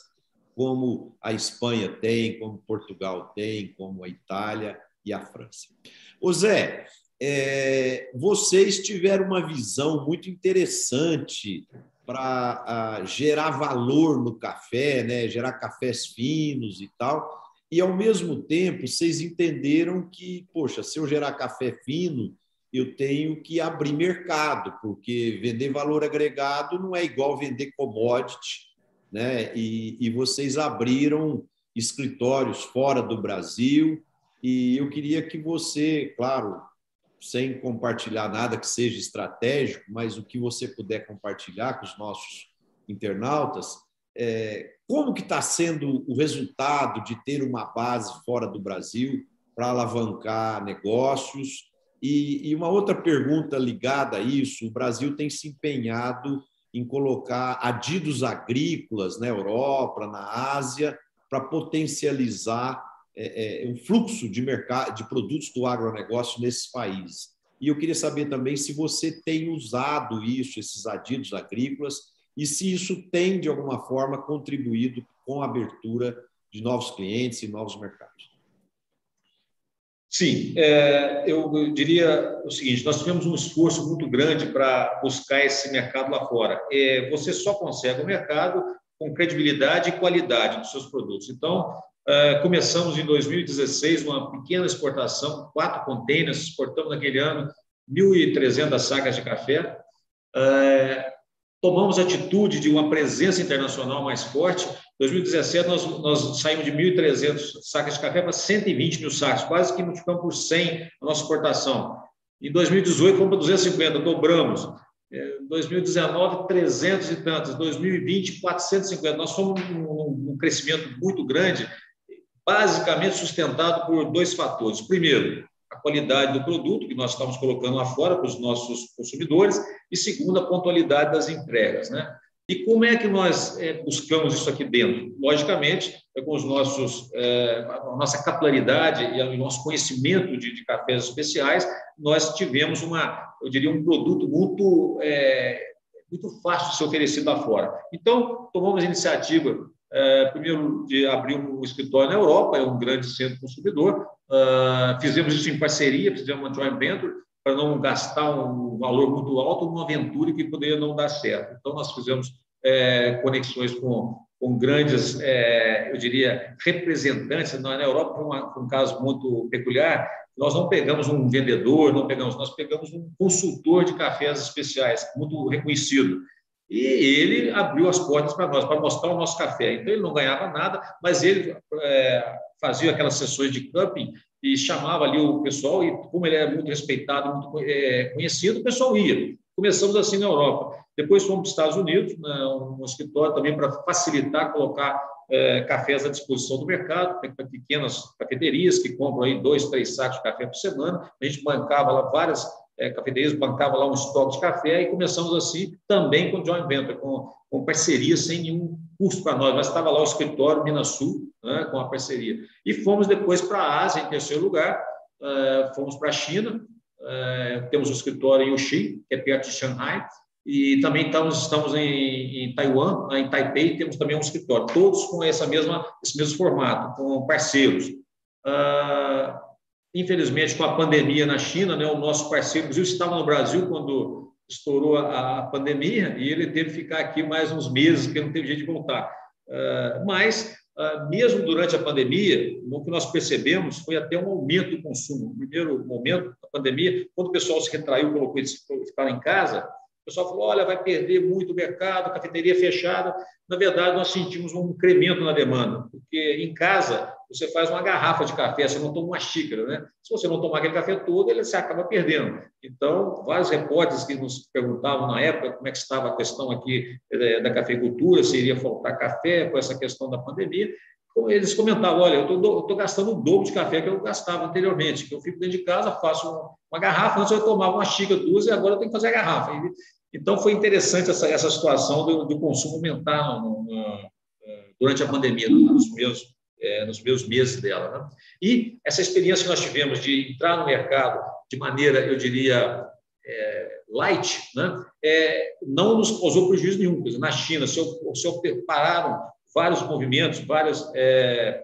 como a Espanha tem, como Portugal tem, como a Itália e a França. Ô Zé, é, vocês tiveram uma visão muito interessante para gerar valor no café, né? gerar cafés finos e tal. E, ao mesmo tempo, vocês entenderam que, poxa, se eu gerar café fino, eu tenho que abrir mercado, porque vender valor agregado não é igual vender commodity né? E, e vocês abriram escritórios fora do Brasil e eu queria que você, claro, sem compartilhar nada que seja estratégico, mas o que você puder compartilhar com os nossos internautas, é, como que está sendo o resultado de ter uma base fora do Brasil para alavancar negócios? E, e uma outra pergunta ligada a isso: o Brasil tem se empenhado em colocar adidos agrícolas na Europa, na Ásia, para potencializar é, é, um fluxo de mercado de produtos do agronegócio nesses países. E eu queria saber também se você tem usado isso, esses adidos agrícolas, e se isso tem, de alguma forma, contribuído com a abertura de novos clientes e novos mercados. Sim, é, eu, diria o seguinte: nós tivemos um esforço muito grande para buscar esse mercado lá fora. É, você só consegue o mercado com credibilidade e qualidade dos seus produtos. Então, é, começamos em 2016 uma pequena exportação, quatro containers, exportamos naquele ano 1.300 sacas de café. É, tomamos atitude de uma presença internacional mais forte 2017, nós, nós saímos de 1.300 sacas de café para 120 mil sacos, quase que multiplicamos por 100 a nossa exportação. Em 2018, fomos para 250, dobramos. Em 2019, 300 e tantos. 2020, 450. Nós fomos um, um crescimento muito grande, basicamente sustentado por dois fatores. Primeiro, a qualidade do produto que nós estamos colocando lá fora para os nossos consumidores, e segundo, a pontualidade das entregas. Né? E como é que nós é, buscamos isso aqui dentro? Logicamente, é com os nossos, é, a nossa capilaridade e o nosso conhecimento de, de, cafés especiais, nós tivemos uma, eu diria, um produto muito, é, muito fácil de ser oferecido lá fora. Então, tomamos a iniciativa, é, primeiro, de abrir um escritório na Europa, é um grande centro consumidor, uh, fizemos isso em parceria, fizemos uma joint venture, para não gastar um valor muito alto numa aventura que poderia não dar certo. Então, nós fizemos é, conexões com, com grandes, é, eu diria, representantes. Na Europa, foi um caso muito peculiar, nós não pegamos um vendedor, não pegamos, nós pegamos um consultor de cafés especiais, muito reconhecido. E ele abriu as portas para nós, para mostrar o nosso café. Então, ele não ganhava nada, mas ele é, fazia aquelas sessões de camping e chamava ali o pessoal, e como ele era muito respeitado, muito é, conhecido, o pessoal ia. Começamos assim na Europa. Depois fomos para os Estados Unidos, né, um escritório também para facilitar, colocar é, cafés à disposição do mercado, para pequenas cafeterias que compram aí dois, três sacos de café por semana. A gente bancava lá várias é, cafeterias, bancava lá um estoque de café e começamos assim também com joint venture, com, com parceria sem nenhum custo para nós. Mas estava lá o escritório Minas Sul, né, com a parceria. E fomos depois para a Ásia, em terceiro lugar, uh, fomos para a China, uh, temos um escritório em Uxi, que é perto de Shanghai, e também estamos, estamos em, em Taiwan, em Taipei, temos também um escritório, todos com essa mesma, esse mesmo formato, com parceiros. Ah, infelizmente, com a pandemia na China, né, o nosso parceiro, inclusive, estava no Brasil quando estourou a, pandemia e ele teve que ficar aqui mais uns meses, porque não teve jeito de voltar. Ah, mas ah, mesmo durante a pandemia, o que nós percebemos foi até um aumento do consumo. No primeiro momento da pandemia, quando o pessoal se retraiu, colocou ficar em casa, o pessoal falou: olha, vai perder muito o mercado, cafeteria fechada. Na verdade, nós sentimos um incremento na demanda, porque em casa você faz uma garrafa de café, você não toma uma xícara, né? Se você não tomar aquele café todo, ele se acaba perdendo. Então, vários repórteres que nos perguntavam na época como é que estava a questão aqui eh, da cafeicultura, se iria faltar café com essa questão da pandemia, eles comentavam, olha, eu estou gastando o dobro de café que eu gastava anteriormente, que eu fico dentro de casa, faço uma, garrafa, antes eu tomava uma xícara, duas, e agora eu tenho que fazer a garrafa. Então, foi interessante essa, essa situação do, do consumo aumentar no, no, durante a pandemia, nos meus, é, nos meus meses dela. Né? E essa experiência que nós tivemos de entrar no mercado de maneira, eu diria, é, light, né? É, não nos causou prejuízo nenhum. Na China, se, eu, se eu pararam vários movimentos, várias é,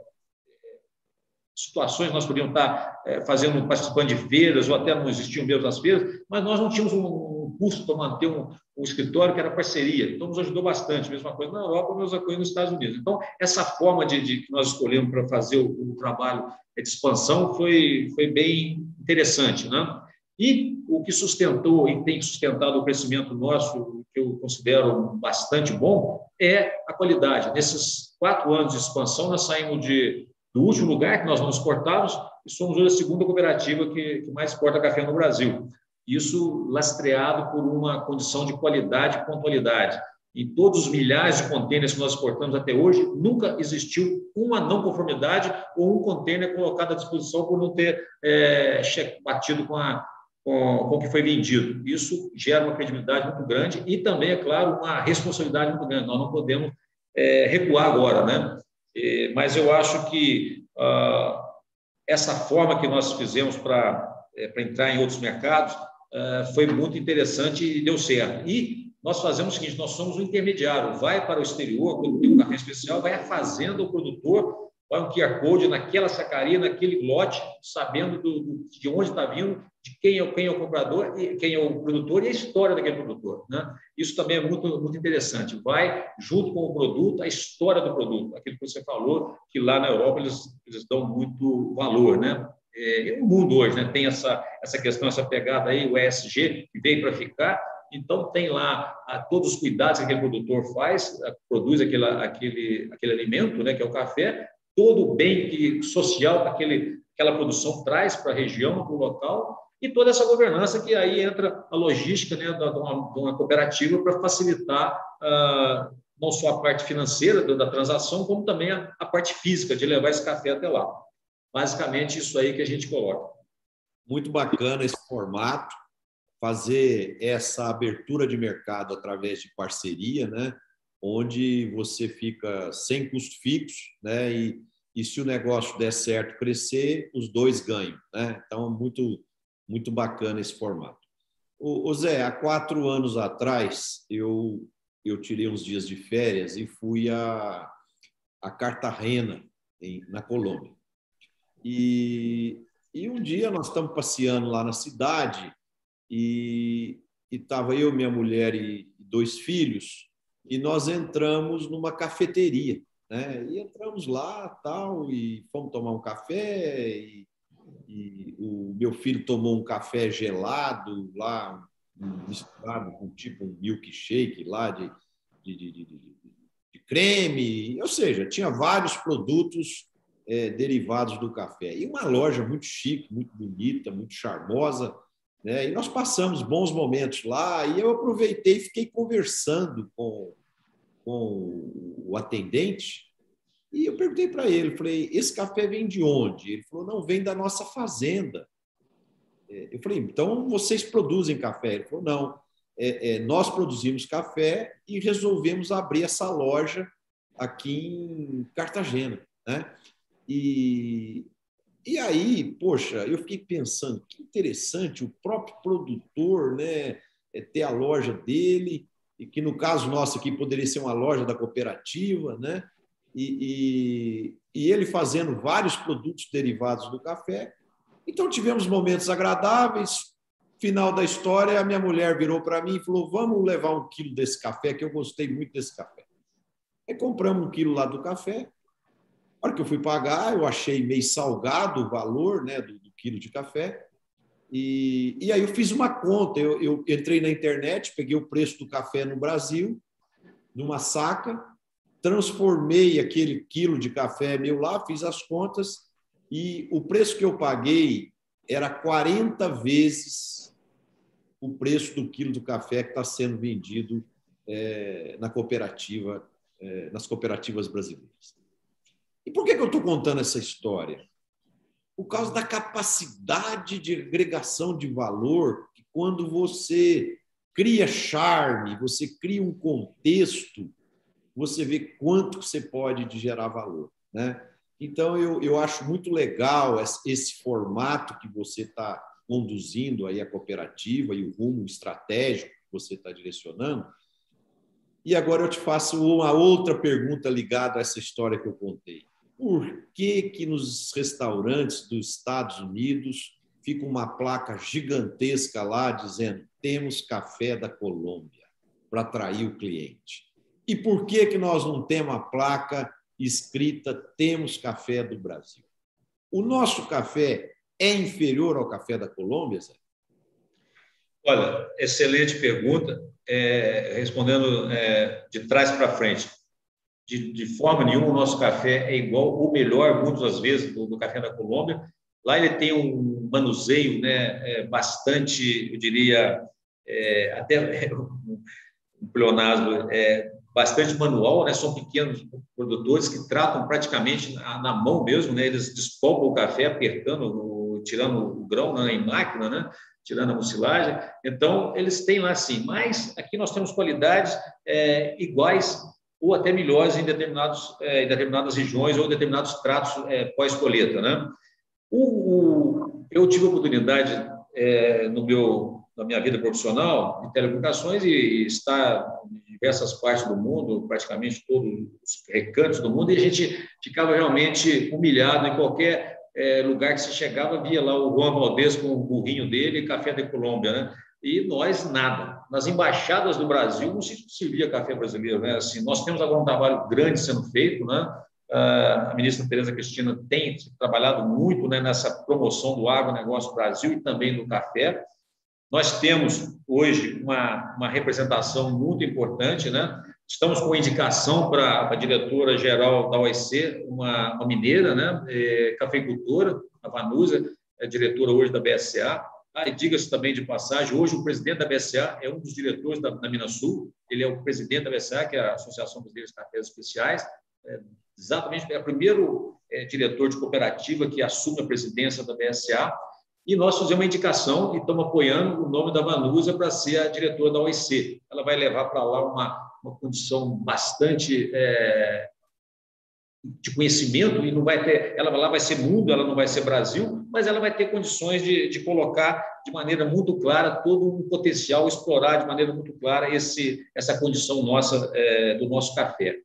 situações, nós podíamos estar é, fazendo, participando de feiras, ou até não existiam mesmo as feiras, mas nós não tínhamos um custo para manter um, um, escritório que era parceria. Então, nos ajudou bastante. Mesma coisa na Europa, mesma coisa nos Estados Unidos. Então, essa forma de, de que nós escolhemos para fazer o, o, trabalho de expansão foi, foi bem interessante. Né? E o que sustentou e tem sustentado o crescimento nosso, que eu considero bastante bom, é a qualidade. Nesses quatro anos de expansão, nós saímos de, do último lugar que nós não exportávamos e somos hoje a segunda cooperativa que, que mais exporta café no Brasil. Isso lastreado por uma condição de qualidade e pontualidade. Em todos os milhares de contêineres que nós exportamos até hoje, nunca existiu uma não conformidade ou um contêiner colocado à disposição por não ter é, batido com, a, com, com o que foi vendido. Isso gera uma credibilidade muito grande e também, é claro, uma responsabilidade muito grande. Nós não podemos é, recuar agora, né? Mas eu acho que ah, essa forma que nós fizemos para é, entrar em outros mercados foi muito interessante e deu certo. E nós fazemos o seguinte: nós somos um intermediário, vai para o exterior, quando tem um café especial, vai à fazenda o produtor, vai um QR Code naquela sacaria, naquele lote, sabendo do, de onde está vindo, de quem é, quem é o comprador, quem é o produtor e a história daquele produtor. Né? Isso também é muito, muito interessante. Vai junto com o produto, a história do produto. Aquilo que você falou, que lá na Europa eles, eles dão muito valor. Né? É, o mundo hoje né, tem essa, essa questão, essa pegada aí, o ESG, que veio para ficar. Então, tem lá a, todos os cuidados que aquele produtor faz, a, produz aquele, aquele, aquele alimento, né, que é o café, todo o bem que, social que aquele, aquela produção traz para a região, para o local, e toda essa governança que aí entra a logística né, de, uma, de uma cooperativa para facilitar ah, não só a parte financeira da, da transação, como também a, a parte física de levar esse café até lá. Basicamente, isso aí que a gente coloca. Muito bacana esse formato, fazer essa abertura de mercado através de parceria, né? onde você fica sem custo fixo, né? E, e se o negócio der certo, crescer, os dois ganham, né? Então, muito, muito bacana esse formato. O, Zé, há quatro anos atrás, eu, eu tirei uns dias de férias e fui a, a Cartagena, em, na Colômbia. E, e um dia nós estamos passeando lá na cidade e estava eu, minha mulher e dois filhos, e nós entramos numa cafeteria, né? E entramos lá, tal, e fomos tomar um café, e, e o meu filho tomou um café gelado lá, misturado com tipo um milkshake lá de, de, de, de, de creme, ou seja, tinha vários produtos é, derivados do café. E uma loja muito chique, muito bonita, muito charmosa, né? E nós passamos bons momentos lá e eu aproveitei e fiquei conversando com, com o atendente e eu perguntei para ele, falei, esse café vem de onde? Ele falou, não, vem da nossa fazenda. É, eu falei, então vocês produzem café? Ele falou, não, é, é, nós produzimos café e resolvemos abrir essa loja aqui em Cartagena. Né? E, e aí, poxa, eu fiquei pensando, que interessante, o próprio produtor, né? é, ter a loja dele, e que no caso nosso aqui poderia ser uma loja da cooperativa, né? E, e, e ele fazendo vários produtos derivados do café. Então tivemos momentos agradáveis. Final da história, a minha mulher virou para mim e falou: Vamos levar um quilo desse café, que eu gostei muito desse café. Aí compramos um quilo lá do café. Hora que eu fui pagar, eu achei meio salgado o valor né, do, do quilo de café. E, e aí eu fiz uma conta. Eu, eu entrei na internet, peguei o preço do café no Brasil, numa saca, transformei aquele quilo de café meu lá, fiz as contas e o preço que eu paguei era 40 vezes o preço do quilo do café que está sendo vendido é, na cooperativa, é, nas cooperativas brasileiras. E por que, que eu estou contando essa história? por causa da capacidade de agregação de valor, que quando você cria charme, você cria um contexto, você vê quanto você pode gerar valor. Né? Então, eu, eu acho muito legal esse formato que você está conduzindo aí a cooperativa e o rumo estratégico que você está direcionando. E agora eu te faço uma outra pergunta ligada a essa história que eu contei por que, que nos restaurantes dos Estados Unidos fica uma placa gigantesca lá dizendo temos café da Colômbia para atrair o cliente? E por que, que nós não temos a placa escrita temos café do Brasil? O nosso café é inferior ao café da Colômbia, Zé? Olha, excelente pergunta. É, respondendo é, de trás para frente de, de, forma nenhuma o nosso café é igual ou melhor, muitas das vezes, do, do café da Colômbia. Lá ele tem um manuseio né, é, bastante, eu diria, é, até um pleonasmo, é, bastante manual, né? são pequenos produtores que tratam praticamente na, na mão mesmo, né? eles despolpam o café apertando, tirando o grão né, em máquina, né? tirando a mucilagem. Então, eles têm lá sim, mas aqui nós temos qualidades é, iguais ou até melhores em, determinados, é, em determinadas regiões ou determinados tratos é, pós-colheita. Né? O, o, eu tive a oportunidade, é, no meu, na minha vida profissional, de telecomunicações e estar em diversas partes do mundo, praticamente todos os recantos do mundo, e a gente ficava realmente humilhado em qualquer é, lugar que se chegava, via lá o Juan Valdez com o burrinho dele, café de Colômbia, né? e nós nada. Nas embaixadas do Brasil não se servia café brasileiro, né? Assim, nós temos agora um trabalho grande sendo feito, né? Ah, a ministra Tereza Cristina tem trabalhado muito né, nessa promoção do agronegócio Brasil e também do café. Nós temos hoje uma, uma representação muito importante, né? Estamos com indicação para a diretora-geral da OEC, uma, uma mineira, né? É, cafeicultora, a Vanusa, é diretora hoje da BSA, ah, e diga-se também de passagem, hoje o presidente da BSA é um dos diretores da, da Minas Sul, ele é o presidente da BSA, que é a Associação Brasileira de Cafés Especiais, é, exatamente, é o primeiro é, diretor de cooperativa que assume a presidência da BSA, e nós fizemos uma indicação e estamos apoiando o nome da Vanusa para ser a diretora da OIC. Ela vai levar para lá uma, uma condição bastante é, de conhecimento e não vai ter, ela lá vai ser mundo, ela não vai ser Brasil, mas ela vai ter condições de, de colocar de maneira muito clara todo um potencial, explorar de maneira muito clara esse, essa condição nossa é, do nosso café.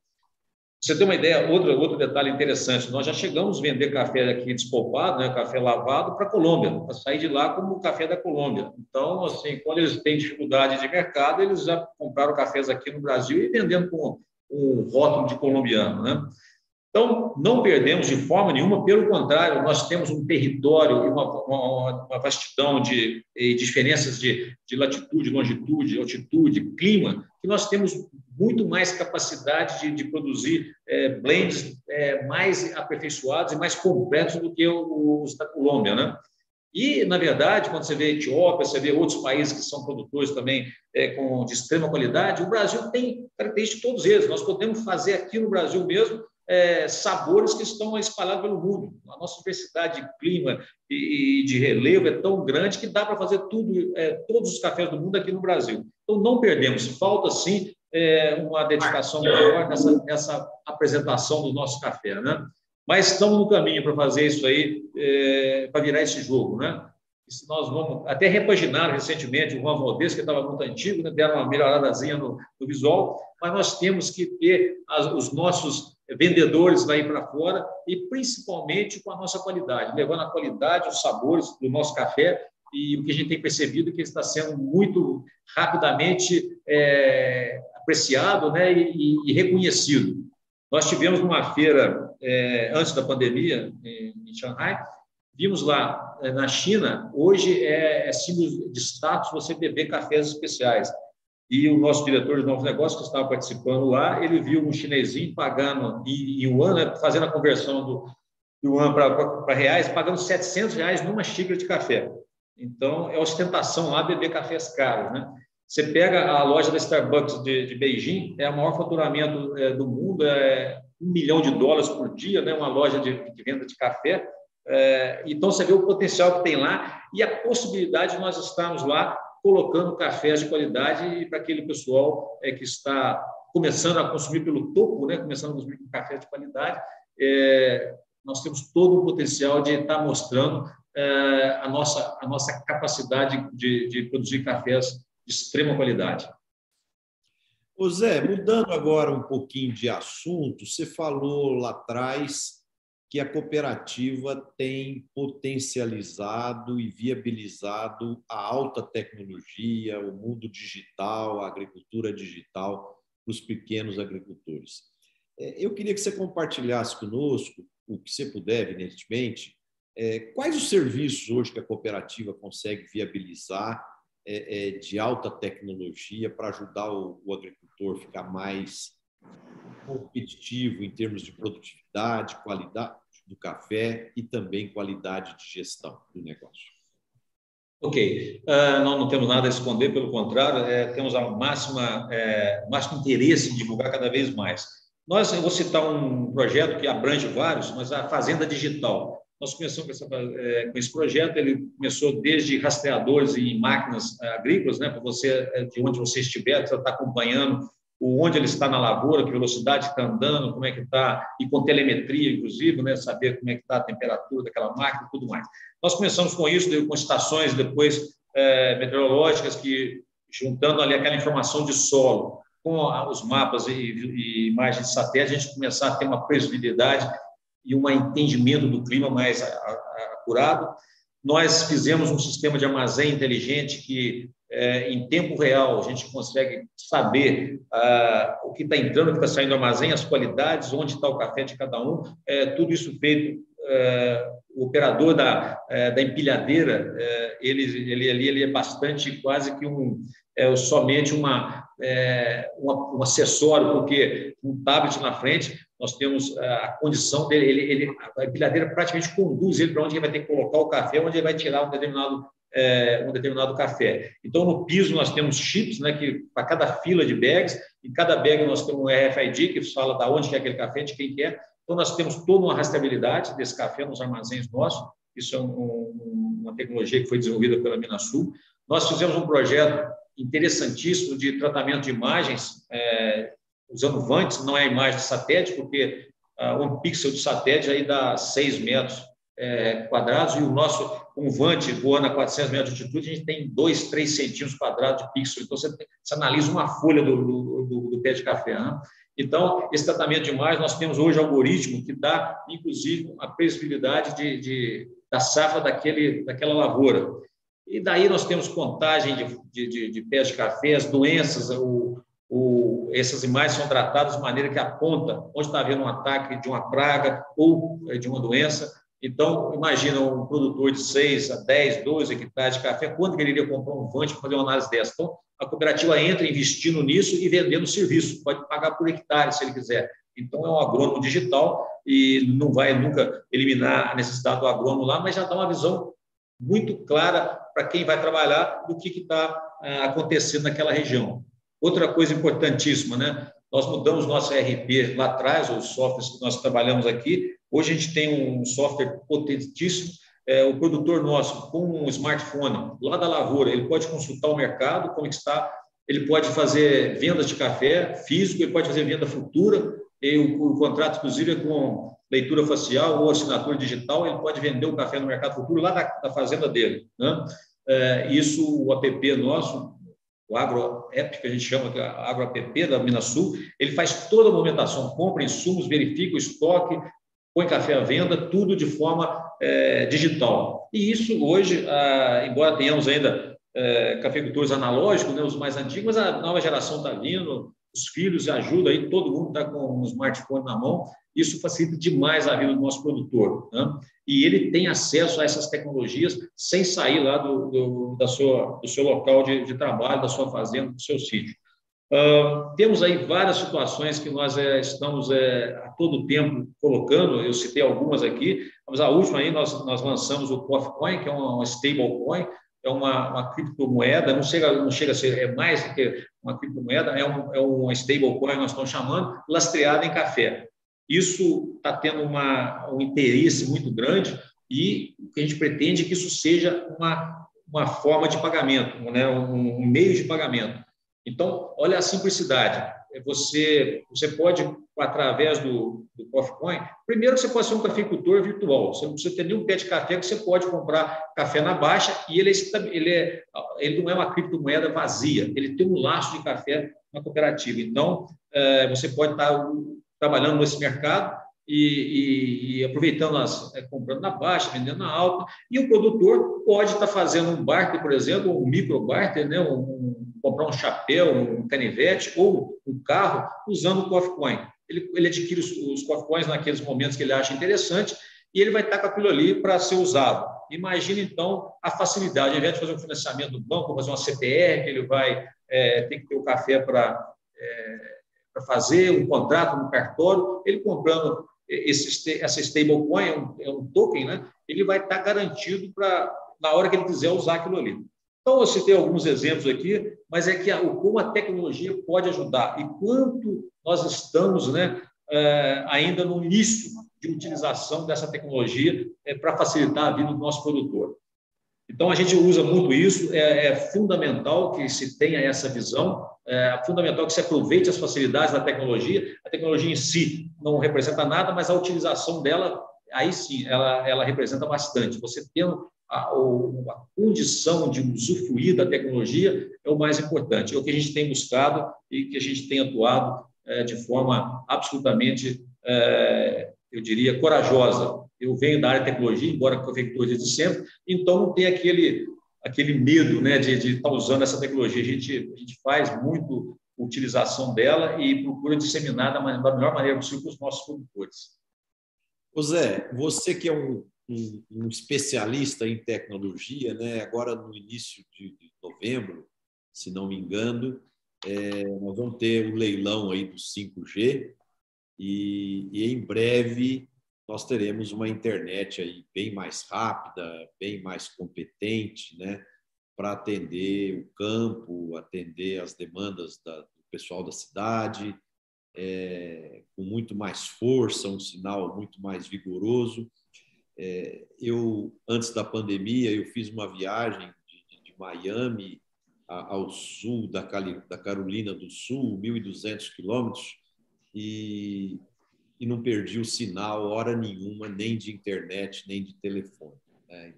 Você tem uma ideia, outro, outro detalhe interessante, nós já chegamos a vender café aqui despolpado, né, café lavado, para a Colômbia, para sair de lá como o café da Colômbia. Então, assim, quando eles têm dificuldade de mercado, eles já compraram cafés aqui no Brasil e vendendo com um rótulo de colombiano, né? Então, não perdemos de forma nenhuma, pelo contrário, nós temos um território e uma, uma, uma vastidão de, diferenças de, de, latitude, longitude, altitude, clima, que nós temos muito mais capacidade de, de produzir é, blends é, mais aperfeiçoados e mais completos do que os da Colômbia, né? E, na verdade, quando você vê Etiópia, você vê outros países que são produtores também é, com, de extrema qualidade, o Brasil tem características de todos eles. Nós podemos fazer aqui no Brasil mesmo é, sabores que estão espalhados pelo mundo. A nossa diversidade de clima e, de relevo é tão grande que dá para fazer tudo, é, todos os cafés do mundo aqui no Brasil. Então, não perdemos. Falta, sim, é, uma dedicação maior nessa, nessa apresentação do nosso café. Né? Mas estamos no caminho para fazer isso aí, é, para virar esse jogo. Né? nós vamos até repaginar recentemente o Juan Valdez, que estava muito antigo, né? deram uma melhoradazinha no, no visual, mas nós temos que ter as, os nossos vendedores daí para fora e principalmente com a nossa qualidade, levando a qualidade, os sabores do nosso café e o que a gente tem percebido é que está sendo muito rapidamente é, apreciado né, e, e, reconhecido. Nós tivemos uma feira é, antes da pandemia em, Shanghai, vimos lá é, na China, hoje é, é símbolo de status você beber cafés especiais. E o nosso diretor de novos negócios, que estava participando lá, ele viu um chinesinho pagando em yuan, né, fazendo a conversão do yuan para reais, pagando 700 reais numa xícara de café. Então, é ostentação lá beber cafés caros, né? Você pega a loja da Starbucks de, de Beijing, é o maior faturamento é, do mundo, é um milhão de dólares por dia, né? Uma loja de, de venda de café. É, então, você vê o potencial que tem lá e a possibilidade de nós estarmos lá colocando cafés de qualidade para aquele pessoal é, que está começando a consumir pelo topo, né? começando a consumir com café de qualidade. É, nós temos todo o potencial de estar mostrando é, a, nossa, a nossa capacidade de, de produzir cafés de extrema qualidade. Ô Zé, mudando agora um pouquinho de assunto, você falou lá atrás que a cooperativa tem potencializado e viabilizado a alta tecnologia, o mundo digital, a agricultura digital para os pequenos agricultores. É, eu queria que você compartilhasse conosco, o que você puder, evidentemente, é, quais os serviços hoje que a cooperativa consegue viabilizar é, de alta tecnologia para ajudar o, agricultor a ficar mais competitivo em termos de produtividade, qualidade do café e também qualidade de gestão do negócio. Ok, uh, nós não temos nada a esconder, pelo contrário, é, temos a máxima, é, máximo interesse em divulgar cada vez mais. Nós, eu vou citar um projeto que abrange vários, mas a Fazenda Digital. Nós começamos com, essa, é, com esse projeto, ele começou desde rastreadores em máquinas é, agrícolas, né, para você, é, de onde você estiver, você está acompanhando onde ele está na lavoura, que velocidade está andando, como é que está, e com telemetria, inclusive, né, saber como é que está a temperatura daquela máquina e tudo mais. Nós começamos com isso, com estações depois é, meteorológicas, que juntando ali aquela informação de solo com os mapas e, e imagens de satélite, a gente começar a ter uma previsibilidade e um entendimento do clima mais acurado. Nós fizemos um sistema de armazém inteligente que é, em tempo real, a gente consegue saber ah, o que está entrando, o que está saindo do armazém, as qualidades, onde está o café de cada um, é, tudo isso feito. É, o operador da, é, da empilhadeira, é, ele, ele, ele, ele é bastante quase que um, é, somente uma, é, uma, um acessório, porque um tablet na frente, nós temos a condição dele, ele, ele, a empilhadeira praticamente conduz ele para onde ele vai ter que colocar o café, onde ele vai tirar um determinado é, um determinado café. Então, no piso, nós temos chips, né, que para cada fila de bags, em cada bag nós temos um RFID, que fala da onde é aquele café, de quem. É. Então, nós temos toda uma rastreabilidade desse café nos armazéns nossos. Isso é um, uma tecnologia que foi desenvolvida pela Minasul. Nós fizemos um projeto interessantíssimo de tratamento de imagens, é, usando VANTs, não é imagem de satélite, porque uh, um pixel de satélite aí dá 6 metros é, quadrados e o nosso um Vante voando a 400 metros de altitude, a gente tem 2, 3 centímetros quadrados de pixel. Então, você, você analisa uma folha do, do, do, do pé de café. Né? Então, esse tratamento de imagem, nós temos hoje algoritmo que dá, inclusive, a previsibilidade de, de, da safra daquele, daquela lavoura. E daí nós temos contagem de, de, de pés de café, as doenças, o, o, essas imagens são tratadas de maneira que aponta onde está havendo um ataque de uma praga ou é, de uma doença. Então, imagina um produtor de 6 a 10, 12 hectares de café, quanto ele iria comprar um vante para fazer uma análise dessa? Então, a cooperativa entra investindo nisso e vendendo serviço, pode pagar por hectare se ele quiser. Então, é um agrônomo digital e não vai nunca eliminar a necessidade do agrônomo lá, mas já dá uma visão muito clara para quem vai trabalhar do que está é, acontecendo naquela região. Outra coisa importantíssima, né? Nós mudamos nosso ERP lá atrás, os softwares que nós trabalhamos aqui, Hoje a gente tem um software potentíssimo. É, o produtor nosso, com um smartphone lá da lavoura, ele pode consultar o mercado, como está, ele pode fazer vendas de café físico, ele pode fazer venda futura, e o, o contrato, inclusive, é com, leitura facial ou assinatura digital, ele pode vender o café no mercado futuro lá da, da fazenda dele. Né? É, isso, o app nosso, o Agro App, que a gente chama de Agro App da Minasul, ele faz toda a movimentação, compra insumos, verifica o estoque, põe café à venda, tudo de forma é, digital. E isso hoje, embora tenhamos ainda é, cafeicultores analógicos, né, os mais antigos, mas a nova geração está vindo, os filhos ajudam aí, todo mundo está com um smartphone na mão, isso facilita demais a vida do nosso produtor. Né? E ele tem acesso a essas tecnologias sem sair lá do, do, da sua, do seu local de, de trabalho, da sua fazenda, do seu sítio. Uh, temos aí várias situações que nós é, estamos é, a todo tempo colocando, eu citei algumas aqui, mas a última aí nós, nós lançamos o Coin, que é uma, uma stablecoin, é uma, uma criptomoeda, não chega, não chega a ser, é mais do que uma criptomoeda, é um, é uma stablecoin, nós estamos chamando, lastreada em café. Isso está tendo uma, um interesse muito grande e a gente pretende é que isso seja uma, uma forma de pagamento, né? um, um meio de pagamento. Então, olha a simplicidade. É você, você pode, através do, do CoffeeCoin, primeiro você pode ser um cafeicultor virtual. Você não precisa ter nenhum pé de café que você pode comprar café na baixa e ele, é, ele, é, ele não é uma criptomoeda vazia, ele tem um laço de café na cooperativa. Então, é, você pode estar trabalhando nesse mercado e, e, e aproveitando as, é, comprando na baixa, vendendo na alta, e o produtor pode estar fazendo um barter, por exemplo, um micro barter, né, um, comprar um chapéu, um canivete ou um carro usando o Coffee Coin. Ele, ele adquire os, os Coffee Coins naqueles momentos que ele acha interessante e ele vai estar com aquilo ali para ser usado. Imagina, então, a facilidade. Ao invés de fazer um financiamento do banco, fazer uma CPR, que ele vai é, ter que ter o café para é, fazer um contrato no cartório, ele comprando esse, essa stablecoin, é um, é um token, né? ele vai estar garantido para, na hora que ele quiser usar aquilo ali. Então, eu citei alguns exemplos aqui, mas é que a, como a tecnologia pode ajudar e quanto nós estamos né, é, ainda no início de utilização dessa tecnologia é, para facilitar a vida do nosso produtor. Então, a gente usa muito isso, é, é fundamental que se tenha essa visão, é fundamental que se aproveite as facilidades da tecnologia. A tecnologia em si não representa nada, mas a utilização dela, aí sim, ela, ela representa bastante. Você tendo a, a condição de usufruir da tecnologia é o mais importante. É o que a gente tem buscado e que a gente tem atuado é, de forma absolutamente, é, eu diria, corajosa. Eu venho da área de tecnologia, embora conector desde sempre, então não tem aquele, aquele medo né, de, de estar usando essa tecnologia. A gente, a gente faz muito utilização dela e procura disseminar da, da melhor maneira possível para os nossos produtores. Zé, você que é um um, especialista em tecnologia, né? agora no início de, de novembro, se não me engano, é, nós vamos ter o um leilão aí do 5G e, e, em breve nós teremos uma internet aí bem mais rápida, bem mais competente, né, para atender o campo, atender as demandas da, do pessoal da cidade, é, com muito mais força, um sinal muito mais vigoroso. É, eu, antes da pandemia, eu fiz uma viagem de, de, Miami ao sul da, Cali, da Carolina do Sul, 1.200 quilômetros, e, e não perdi o sinal hora nenhuma, nem de internet, nem de telefone. Né?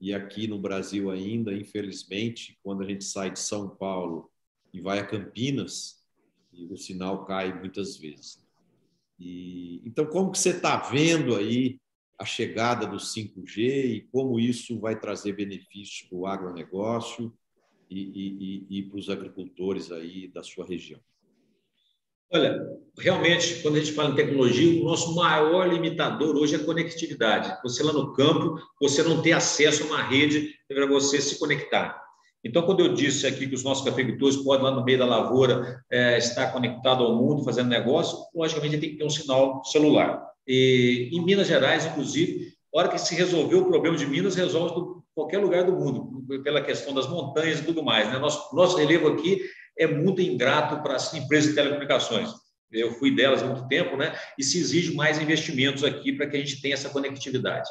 E aqui no Brasil ainda, infelizmente, quando a gente sai de São Paulo e vai a Campinas, o sinal cai muitas vezes. E, então, como que você está vendo aí a chegada do 5G e como isso vai trazer benefícios para o agronegócio e, e, e, para os agricultores aí da sua região? Olha, realmente, quando a gente fala em tecnologia, o nosso maior limitador hoje é a conectividade. Você lá no campo, você não tem acesso a uma rede para você se conectar. Então, quando eu disse aqui que os nossos cafeicultores podem, lá no meio da lavoura, é, estar conectado ao mundo, fazendo negócio, logicamente tem que ter um sinal celular. E, em Minas Gerais, inclusive, a hora que se resolveu o problema de Minas, resolve qualquer lugar do mundo, pela questão das montanhas e tudo mais. Né? Nosso, nosso relevo aqui é muito ingrato para as empresas de telecomunicações. Eu fui delas há muito tempo, né? E se exige mais investimentos aqui para que a gente tenha essa conectividade.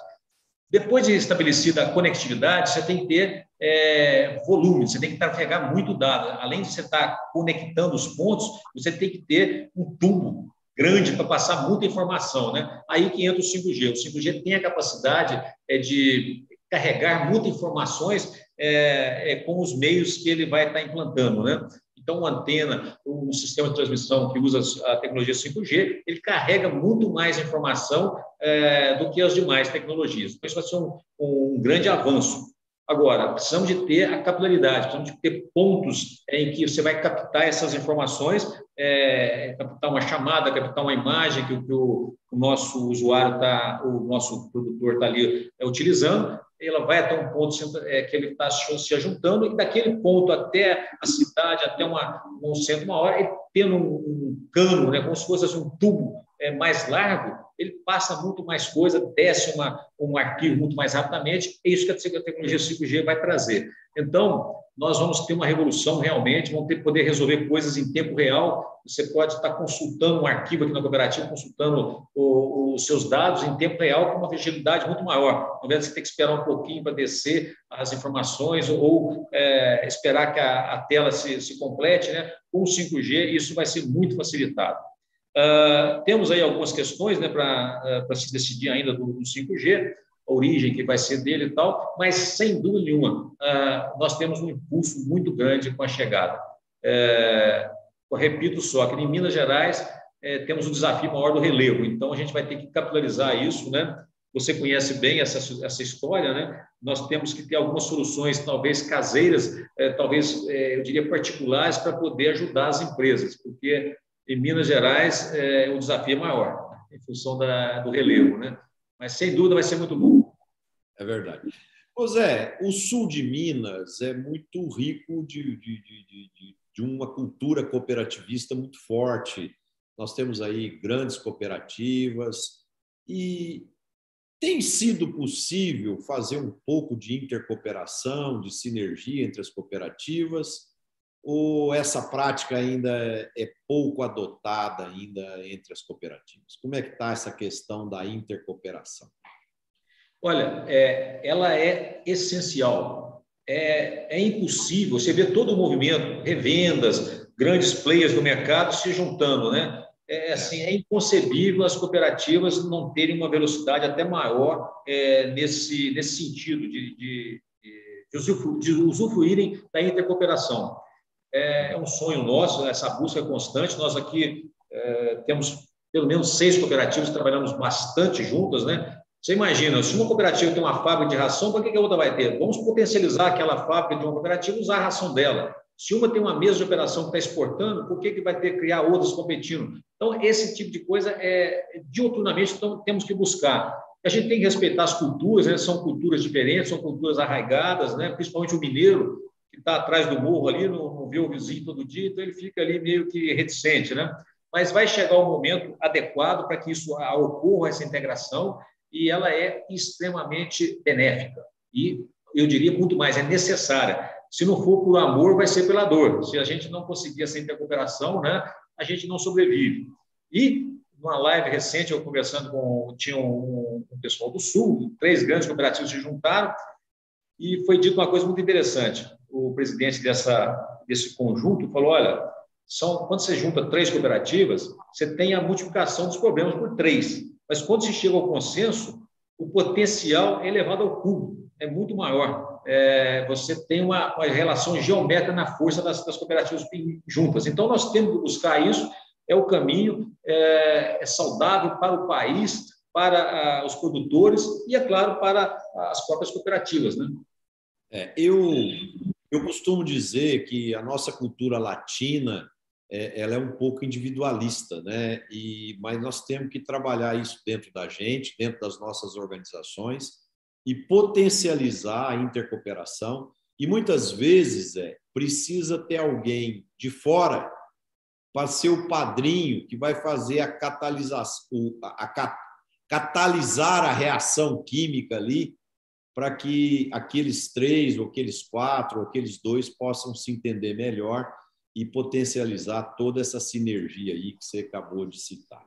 Depois de estabelecida a conectividade, você tem que ter é, volume, você tem que trafegar muito dado. Além de você estar conectando os pontos, você tem que ter um tubo grande para passar muita informação, né? Aí que entra o 5G. O 5G tem a capacidade é, de carregar muitas informações é, é, com os meios que ele vai estar implantando, né? Então, uma antena, um sistema de transmissão que usa a tecnologia 5G, ele carrega muito mais informação é, do que as demais tecnologias. Então, isso vai ser um, um grande avanço. Agora, precisamos de ter a capilaridade, precisamos de ter pontos em que você vai captar essas informações, é, captar uma chamada, captar uma imagem que, que o, nosso usuário está, o nosso produtor está ali é, utilizando, ela vai até um ponto é, que ele está se ajuntando, e daquele ponto até a cidade, até uma, um centro, uma hora, ele tendo um, um cano, né, como se fosse assim, um tubo é, mais largo, ele passa muito mais coisa, desce uma, um arquivo muito mais rapidamente, é isso que a tecnologia 5G vai trazer. Então, nós vamos ter uma revolução realmente, vamos ter poder resolver coisas em tempo real. Você pode estar consultando um arquivo aqui na cooperativa, consultando os seus dados em tempo real com uma agilidade muito maior. Ao invés de você ter que esperar um pouquinho para descer as informações ou é, esperar que a, a tela se, se complete, né? com o 5G isso vai ser muito facilitado. Uh, temos aí algumas questões né, para uh, se decidir ainda do, do 5G a origem que vai ser dele e tal, mas sem dúvida nenhuma, ah, nós temos um impulso muito grande com a chegada. É, repito só que em Minas Gerais é, temos o um desafio maior do relevo, então a gente vai ter que capitalizar isso, né? Você conhece bem essa, essa história, né? Nós temos que ter algumas soluções, talvez caseiras, é, talvez eu diria particulares, para poder ajudar as empresas, porque em Minas Gerais o desafio é maior, em função da, do relevo, né? Mas sem dúvida vai ser muito bom. É verdade. Zé, o sul de Minas é muito rico de, de, de, de, de uma cultura cooperativista muito forte. Nós temos aí grandes cooperativas e tem sido possível fazer um pouco de intercooperação, de sinergia entre as cooperativas? Ou essa prática ainda é pouco adotada ainda entre as cooperativas? Como é que está essa questão da intercooperação? Olha, é, ela é essencial. É, é impossível você ver todo o movimento, revendas, grandes players do mercado se juntando, né? É, assim, é inconcebível as cooperativas não terem uma velocidade até maior é, nesse, nesse sentido de, de, de, de usufruírem da intercooperação. É, é um sonho nosso, essa busca constante. Nós aqui é, temos pelo menos seis cooperativas, trabalhamos bastante juntas, né? Você imagina, se uma cooperativa tem uma fábrica de ração, para que a outra vai ter? Vamos potencializar aquela fábrica de uma cooperativa e usar a ração dela. Se uma tem uma mesa de operação que está exportando, por que, que vai ter que criar outras competindo? Então, esse tipo de coisa é diuturnamente então, temos que buscar. A gente tem que respeitar as culturas, né? são culturas diferentes, são culturas arraigadas, né? principalmente o mineiro, que está atrás do morro ali, não, não vê o vizinho todo dia, então ele fica ali meio que reticente, né? Mas vai chegar o momento adequado para que isso ocorra, essa integração, e ela é extremamente benéfica. E eu diria muito mais, é necessária. Se não for por amor, vai ser pela dor. Se a gente não conseguir essa intercooperação, né, a gente não sobrevive. E numa live recente, eu conversando com tinha um, um pessoal do Sul, três grandes cooperativas se juntaram, e foi dito uma coisa muito interessante o presidente dessa, desse conjunto falou: olha, são, quando você junta três cooperativas, você tem a multiplicação dos problemas por três. Mas quando se chega ao consenso, o potencial é elevado ao cubo, é muito maior. É, você tem uma, uma, relação geométrica na força das, das, cooperativas juntas. Então, nós temos que buscar isso, é o caminho, é, é saudável para o país, para ah, os produtores e, é claro, para as próprias cooperativas. Né? É, eu eu costumo dizer que a nossa cultura latina é, ela é um pouco individualista, né? E, mas nós temos que trabalhar isso dentro da gente, dentro das nossas organizações e potencializar a intercooperação. E muitas vezes é precisa ter alguém de fora para ser o padrinho que vai fazer a catalisação, a catalisar a reação química ali para que aqueles três, ou aqueles quatro, ou aqueles dois possam se entender melhor e potencializar toda essa sinergia aí que você acabou de citar.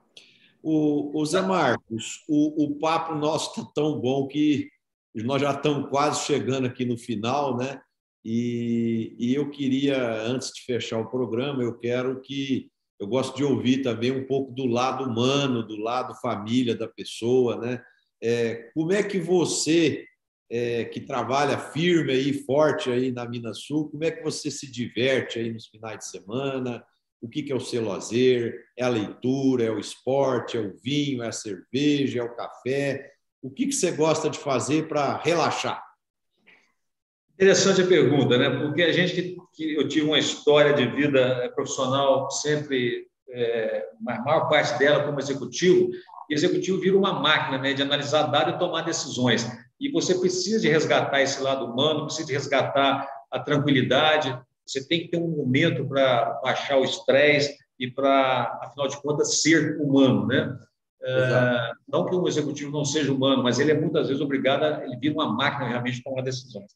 O, o Zé Marcos, o, o papo nosso está tão bom que nós já estamos quase chegando aqui no final, né? E, e eu queria, antes de fechar o programa, eu quero que eu gosto de ouvir também um pouco do lado humano, do lado família da pessoa, né? É, como é que você, é, que trabalha firme aí, forte aí na Minas Sul, como é que você se diverte aí nos finais de semana? O que, que é o seu lazer? É a leitura, é o esporte, é o vinho, é a cerveja, é o café? O que, que você gosta de fazer para relaxar? Interessante a pergunta, né? Porque a gente que, que eu tive uma história de vida profissional sempre, é, a maior parte dela como executivo, e executivo vira uma máquina né, de analisar dados e tomar decisões. E você precisa de resgatar esse lado humano, precisa de resgatar a tranquilidade, você tem que ter um momento para baixar o estresse e para, afinal de contas, ser humano, né? É, não que um executivo não seja humano, mas ele é muitas vezes obrigado, a, ele vira uma máquina realmente de tomar decisões.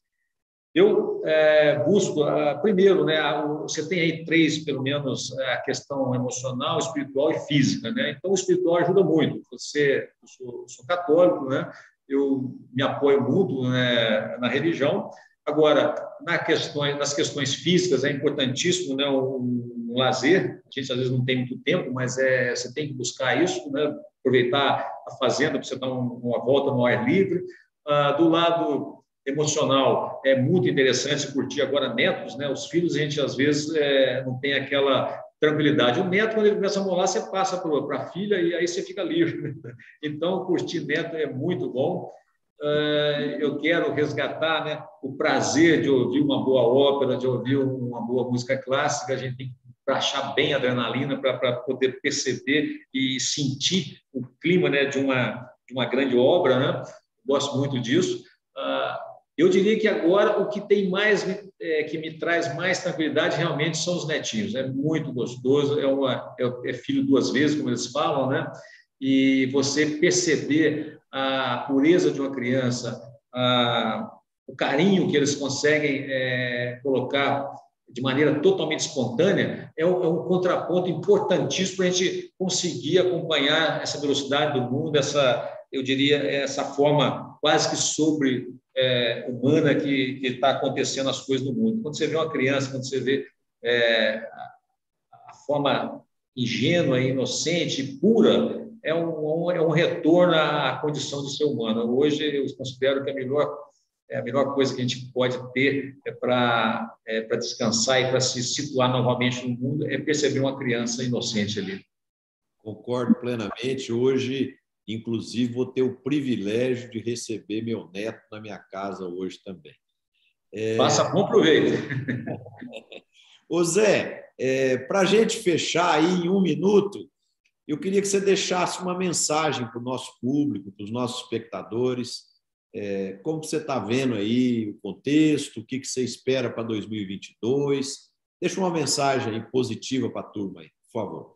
Eu é, busco, uh, primeiro, né, você tem aí três, pelo menos, é, a questão emocional, espiritual e física. Né? Então, o espiritual ajuda muito. Você, eu sou, sou católico, né? Eu me apoio muito né, na religião. Agora, na questões, nas questões físicas, é importantíssimo né, um, um, lazer. A gente, às vezes, não tem muito tempo, mas é, você tem que buscar isso, né? aproveitar a fazenda para você dar uma volta no ar livre. Uh, do lado emocional é muito interessante curtir agora netos, né? Os filhos a gente às vezes é, não tem aquela tranquilidade. O neto quando ele começa a molar, você passa para a filha e aí você fica livre. Então curtir neto é muito bom. Uh, eu quero resgatar né, o prazer de ouvir uma boa ópera, de ouvir uma boa música clássica. A gente tem que baixar bem a adrenalina para poder perceber e sentir o clima né, de, uma, de uma grande obra. Né? Gosto muito disso. Eu diria que agora o que tem mais é, que me traz mais tranquilidade realmente são os netinhos. É muito gostoso, é, uma, é, é filho duas vezes, como eles falam, né? E você perceber a pureza de uma criança, a, o carinho que eles conseguem é, colocar de maneira totalmente espontânea, é um, é um contraponto importantíssimo para a gente conseguir acompanhar essa velocidade do mundo, essa, eu diria, essa forma quase que sobre é, humana que está acontecendo as coisas no mundo. Quando você vê uma criança, quando você vê é, a forma ingênua, inocente, pura, é um, é um retorno à condição de ser humano. Hoje eu considero que a melhor é a melhor coisa que a gente pode ter é para é, descansar e para se situar novamente no mundo é perceber uma criança inocente ali. Concordo plenamente. Hoje Inclusive, vou ter o privilégio de receber meu neto na minha casa hoje também. É... Faça bom proveito. Ô Zé, é, para a gente fechar aí em um minuto, eu queria que você deixasse uma mensagem para o nosso público, para os nossos espectadores. É, como você está vendo aí o contexto, o que, que você espera para 2022? Deixa uma mensagem positiva para a turma aí, por favor.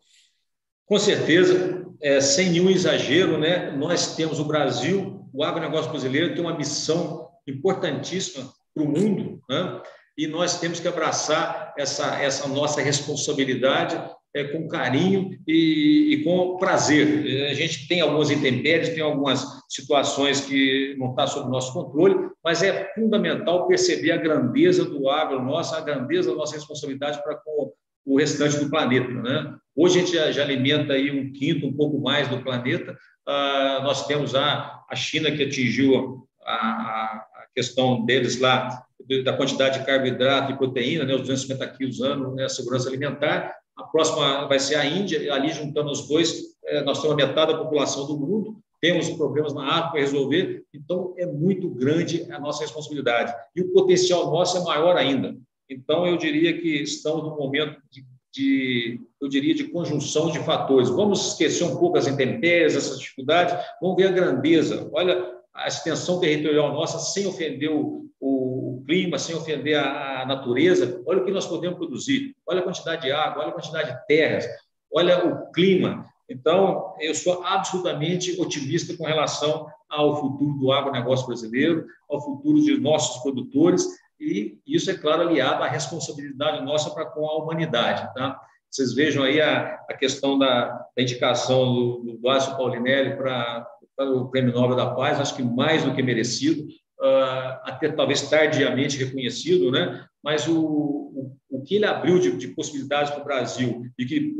Com certeza, é, sem nenhum exagero, né, nós temos o Brasil, o agronegócio brasileiro tem uma missão importantíssima para o mundo, né, e nós temos que abraçar essa, essa nossa responsabilidade é, com carinho e, e, com prazer. A gente tem algumas intempéries, tem algumas situações que não está sob nosso controle, mas é fundamental perceber a grandeza do agro nosso, a grandeza da nossa responsabilidade para com o restante do planeta. Né? Hoje a gente já, já, alimenta aí um quinto, um pouco mais do planeta. Ah, nós temos a, a China que atingiu a, a, questão deles lá da quantidade de carboidrato e proteína, né, os 250 quilos ano, né, segurança alimentar. A próxima vai ser a Índia, ali juntando os dois, é, nós temos a metade da população do mundo, temos problemas na água para resolver, então é muito grande a nossa responsabilidade. E o potencial nosso é maior ainda. Então, eu diria que estamos num momento de, de, eu diria, de conjunção de fatores. Vamos esquecer um pouco as intempéries, essas dificuldades, vamos ver a grandeza. Olha a extensão territorial nossa, sem ofender o, o clima, sem ofender a, a natureza. Olha o que nós podemos produzir. Olha a quantidade de água, olha a quantidade de terras, olha o clima. Então, eu sou absolutamente otimista com relação ao futuro do agronegócio brasileiro, ao futuro de nossos produtores e isso, é claro, aliado à responsabilidade nossa para com a humanidade. Tá? Vocês vejam aí a, a questão da, da indicação do, do Paulinelli para, para o Prêmio Nobel da Paz, acho que mais do que merecido, uh, até talvez tardiamente reconhecido, né? mas o, o, o que ele abriu de, de possibilidades para o Brasil e que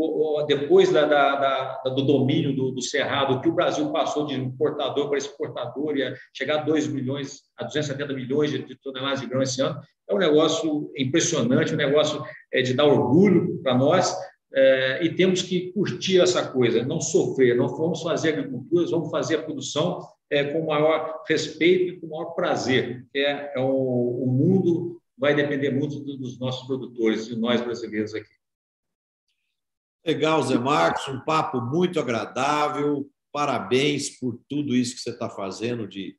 depois da, da, da, do domínio do, do, Cerrado, que o Brasil passou de importador para exportador e chegar a 2 milhões, a 270 milhões de, toneladas de grão esse ano, é um negócio impressionante, um negócio é, de dar orgulho para nós, é, e temos que curtir essa coisa, não sofrer, não vamos fazer agricultura, vamos fazer a produção é, com maior respeito e com maior prazer. É, é mundo vai depender muito dos nossos produtores e nós brasileiros aqui. Legal, Zé Marcos, um papo muito agradável. Parabéns por tudo isso que você está fazendo de,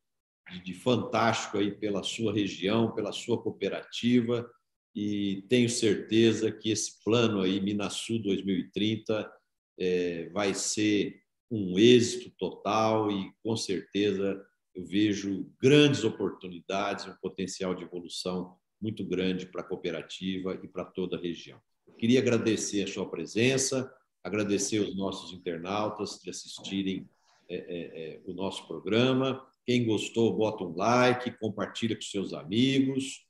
de, de fantástico aí pela sua região, pela sua cooperativa e tenho certeza que esse plano aí, Minasul 2030, é, vai ser um êxito total e, com certeza, eu vejo grandes oportunidades, um potencial de evolução muito grande para a cooperativa e para toda a região. Queria agradecer a sua presença, agradecer os nossos internautas de assistirem é, é, é, o nosso programa. Quem gostou, bota um like, compartilha com seus amigos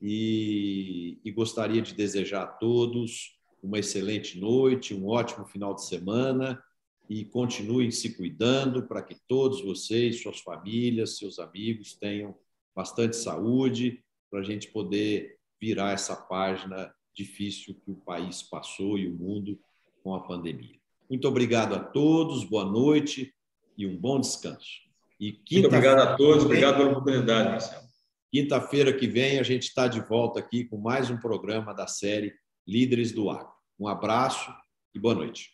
e, e gostaria de desejar a todos uma excelente noite, um ótimo final de semana e continuem se cuidando para que todos vocês, suas famílias, seus amigos tenham bastante saúde para a gente poder virar essa página difícil que o país passou e o mundo com a pandemia. Muito obrigado a todos, boa noite e um bom descanso. E Muito obrigado a todos, obrigado pela oportunidade, Marcelo. Quinta-feira que vem a gente está de volta aqui com mais um programa da série Líderes do Agro. Um abraço e boa noite.